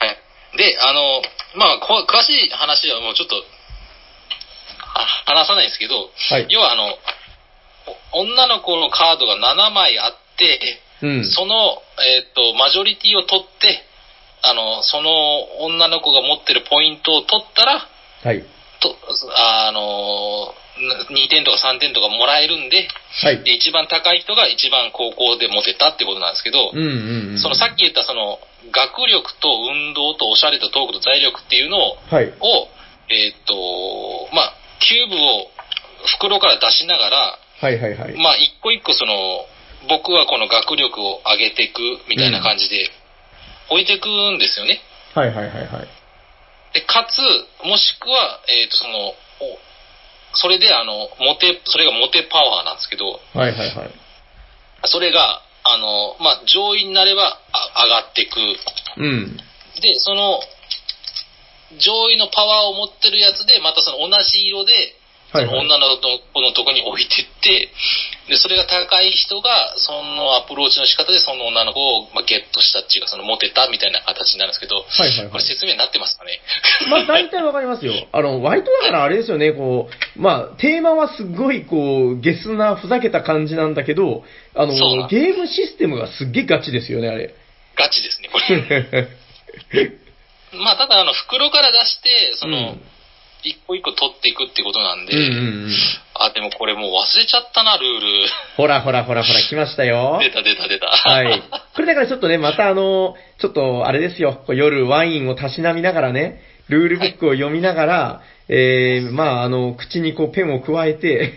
えはい。で、あの、まあ、こ詳しい話はもうちょっと、は話さないんですけど、はい。要はあの、お女の子のカードが7枚あって、うん。その、えっ、と、マジョリティを取って、あの、その女の子が持ってるポイントを取ったら、はい。と、あの、2点とか3点とかもらえるんで、はい。で、一番高い人が一番高校でモテたってことなんですけど、うんうんうん。そのさっき言ったその、学力と運動とおしゃれとトークと財力っていうのを、はい。をえっ、と、まあ、キューブを袋から出しながら、はいはいはい。まあ、一個一個その、僕はこの学力を上げていくみたいな感じで、置いていくんですよね。はいはいはいはい。で、かつ、もしくは、えっ、と、その、おそれで、あの、モテ、それがモテパワーなんですけど、はいはいはい。それが、あの、まあ、上位になればあ上がっていく。うん。で、その、上位のパワーを持ってるやつで、またその同じ色で、はいはいその女の子のとこに置いてって、で、それが高い人が、そのアプローチの仕方でその女の子を、まあ、ゲットしたっていうか、そのモテたみたいな形になるんですけど、はいはいはいこれ説明になってますかね？まあ大体わかりますよ。あの、割とだからあれですよね、こう、まあテーマはすごいこう、ゲスな、ふざけた感じなんだけど、あのゲームシステムがすっげえガチですよね、あれ。ガチですね、これ。まあ、ただ、あの、袋から出して、その、うん一個一個取っていくってことなんで、うんうんうん。あ、でもこれもう忘れちゃったな、ルール。ほらほらほらほら、来ましたよ。出た出た出た。はい。これだからちょっとね、またあの、ちょっとあれですよ、夜ワインをたしなみながらね、ルールブックを読みながら、えー、まああの、口にこうペンを加えて、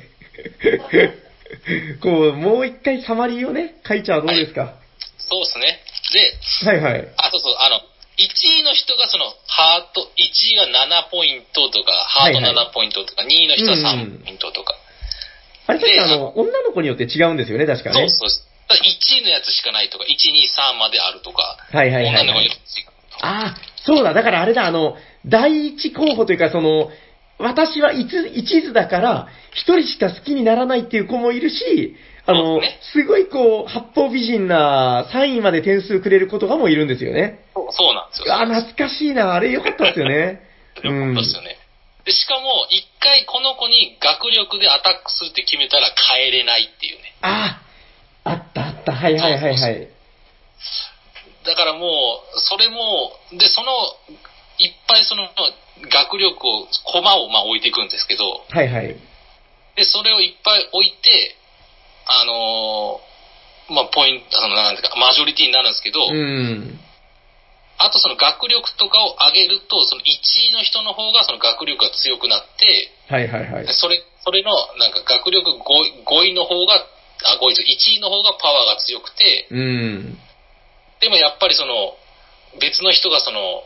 こう、もう一回サマリーをね、書いちゃうどうですか、そうですね。で、はい、はいあ、そうそう、あの、1位の人がその、ハート、1位が7ポイントとか、ハートはいはい7ポイントとか、2位の人はうん3ポイントとか。あれ確かあでの、女の子によって違うんですよね、確かね。そうそうです。だから1位のやつしかないとか、1、2、3まであるとか、はいはいはいはい女の子によって違う。ああ、そうだ、だからあれだ、あの、第一候補というか、その、私は一途だから、一人しか好きにならないっていう子もいるし、あの、ねすごいこう、八方美人な3位まで点数くれる子とかもいるんですよね。そうそうなんですよ。あ、懐かしいな、あれよかったですよね。よかったですよね。で、しかも、一回この子に学力でアタックするって決めたら帰れないっていうね。ああ、あったあった、はいはいはいはい。だからもう、それも、で、その、いっぱいその、学力を、駒をまあ置いていくんですけど、はいはい。で、それをいっぱい置いて、あのーまあ、ポイント、あの、なんていうか、マジョリティになるんですけど、うん。あとその学力とかを上げると、その1位の人の方がその学力が強くなって、はいはいはいで。それ、それの、なんか学力 5, 5位の方が、あ、5位と1位の方がパワーが強くて、うん。でもやっぱりその、別の人がその、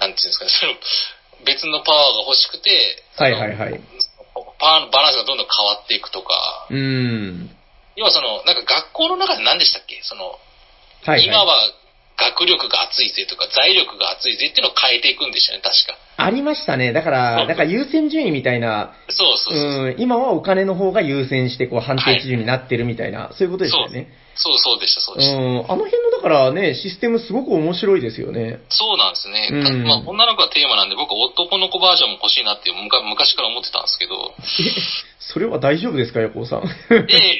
なんていうんですかね、その、別のパワーが欲しくて、はいはいはい。パワーのバランスがどんどん変わっていくとか、うん。要はその、なんか学校の中で何でしたっけ？その、はい、はい。今は学力が厚いぜとか、財力が厚いぜっていうのを変えていくんでしたよね、確か。ありましたね。だから、だから優先順位みたいな、そうそうそう。うん、今はお金の方が優先して、こう、判定基準になってるみたいな、そういうことですよね。そうそうでした、そううでした。ん、あの辺の、だからね、システムすごく面白いですよね。そうなんですね。うんまあ、女の子がテーマなんで、僕、男の子バージョンも欲しいなってむか昔から思ってたんですけど、え、それは大丈夫ですか、横尾さん？いやいやい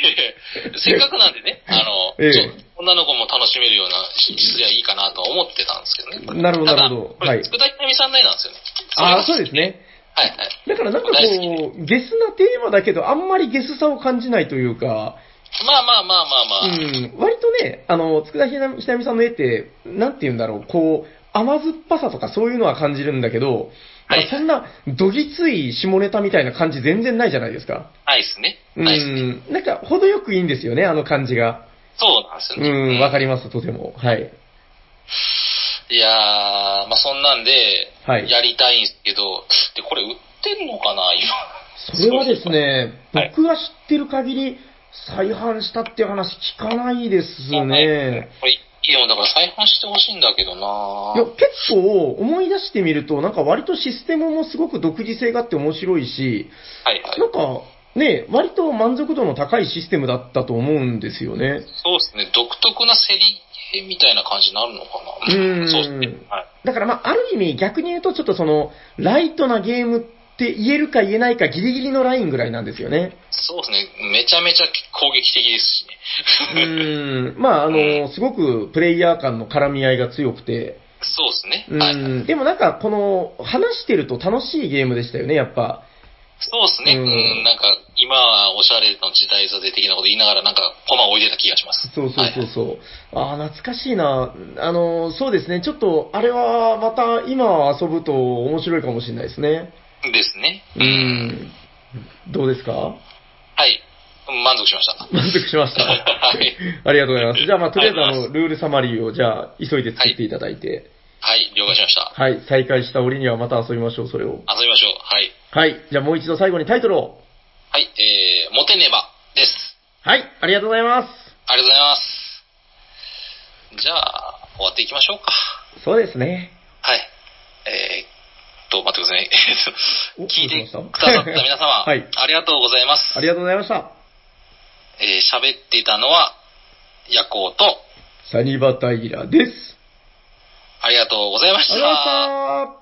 やせっかくなんでね、あの、ええちょ女の子も楽しめるようなしすりゃいいかなとは思ってたんですけどね。なるほどなるほどこれはい佃ひなみさんの絵なんですよね。ああ、そうです。ね。はいはい。だからなんかこう、ゲスなテーマだけど、あんまりゲスさを感じないというか、まあまあまあまあまあ。うん、割とね、あの、佃ひなひなみさんの絵って、なんて言うんだろう、こう、甘酸っぱさとかそういうのは感じるんだけど、はいまあそんな、どぎつい下ネタみたいな感じ全然ないじゃないですか。ないですね。うないですね。ん、なんか、程よくいいんですよね、あの感じが。そうなんですよね。うん、わかります、とても。はい。いやー、まあそんなんで、はいやりたいんですけど、で、これ売ってんのかな、今。それはですね、はい僕が知ってる限り、再販したっていう話聞かないですね。これ、いや、だから再販してほしいんだけどないや、結構思い出してみると、なんか割とシステムもすごく独自性があって面白いし、はいはい。なんかね、割と満足度の高いシステムだったと思うんですよね。そうですね、独特な競りみたいな感じになるのかな。うんそうですね。はい。だからまあ、ある意味逆に言うとちょっとその、ライトなゲームって言えるか言えないかギリギリのラインぐらいなんですよね。そうですね、めちゃめちゃ攻撃的ですしうね。ん。まあ、あの、すごくプレイヤー間の絡み合いが強くて、そうですね。うはい。ん。でもなんか、この、話してると楽しいゲームでしたよね、やっぱ。そうですね。ううんん、なんか、今はおしゃれの時代だぜ的なこと言いながら、なんか、コマ置いてた気がします。そうそうそうはいそう。ああ、懐かしいな。あの、そうですね。ちょっと、あれはまた今遊ぶと面白いかもしれないですね。ですね。うーん。どうですか？はい。満足しました。満足しました。はい。ありがとうございます。じゃあ、まあ、とりあえず、あの、ルールサマリーを、じゃあ、急いで作っていただいて、はい、了解しました。はい、再開した折にはまた遊びましょう、それを。遊びましょう。はい。はい、じゃあもう一度最後にタイトルを。はい、えー、モテねばです。はい、ありがとうございます。ありがとうございます。じゃあ、終わっていきましょうか。そうですね。はい。えーっと、待ってください 聞いてくださった？皆 様、はいありがとうございます。ありがとうございました。えー喋っていたのは、ヤコウと、サニバタイラです。ありがとうございました。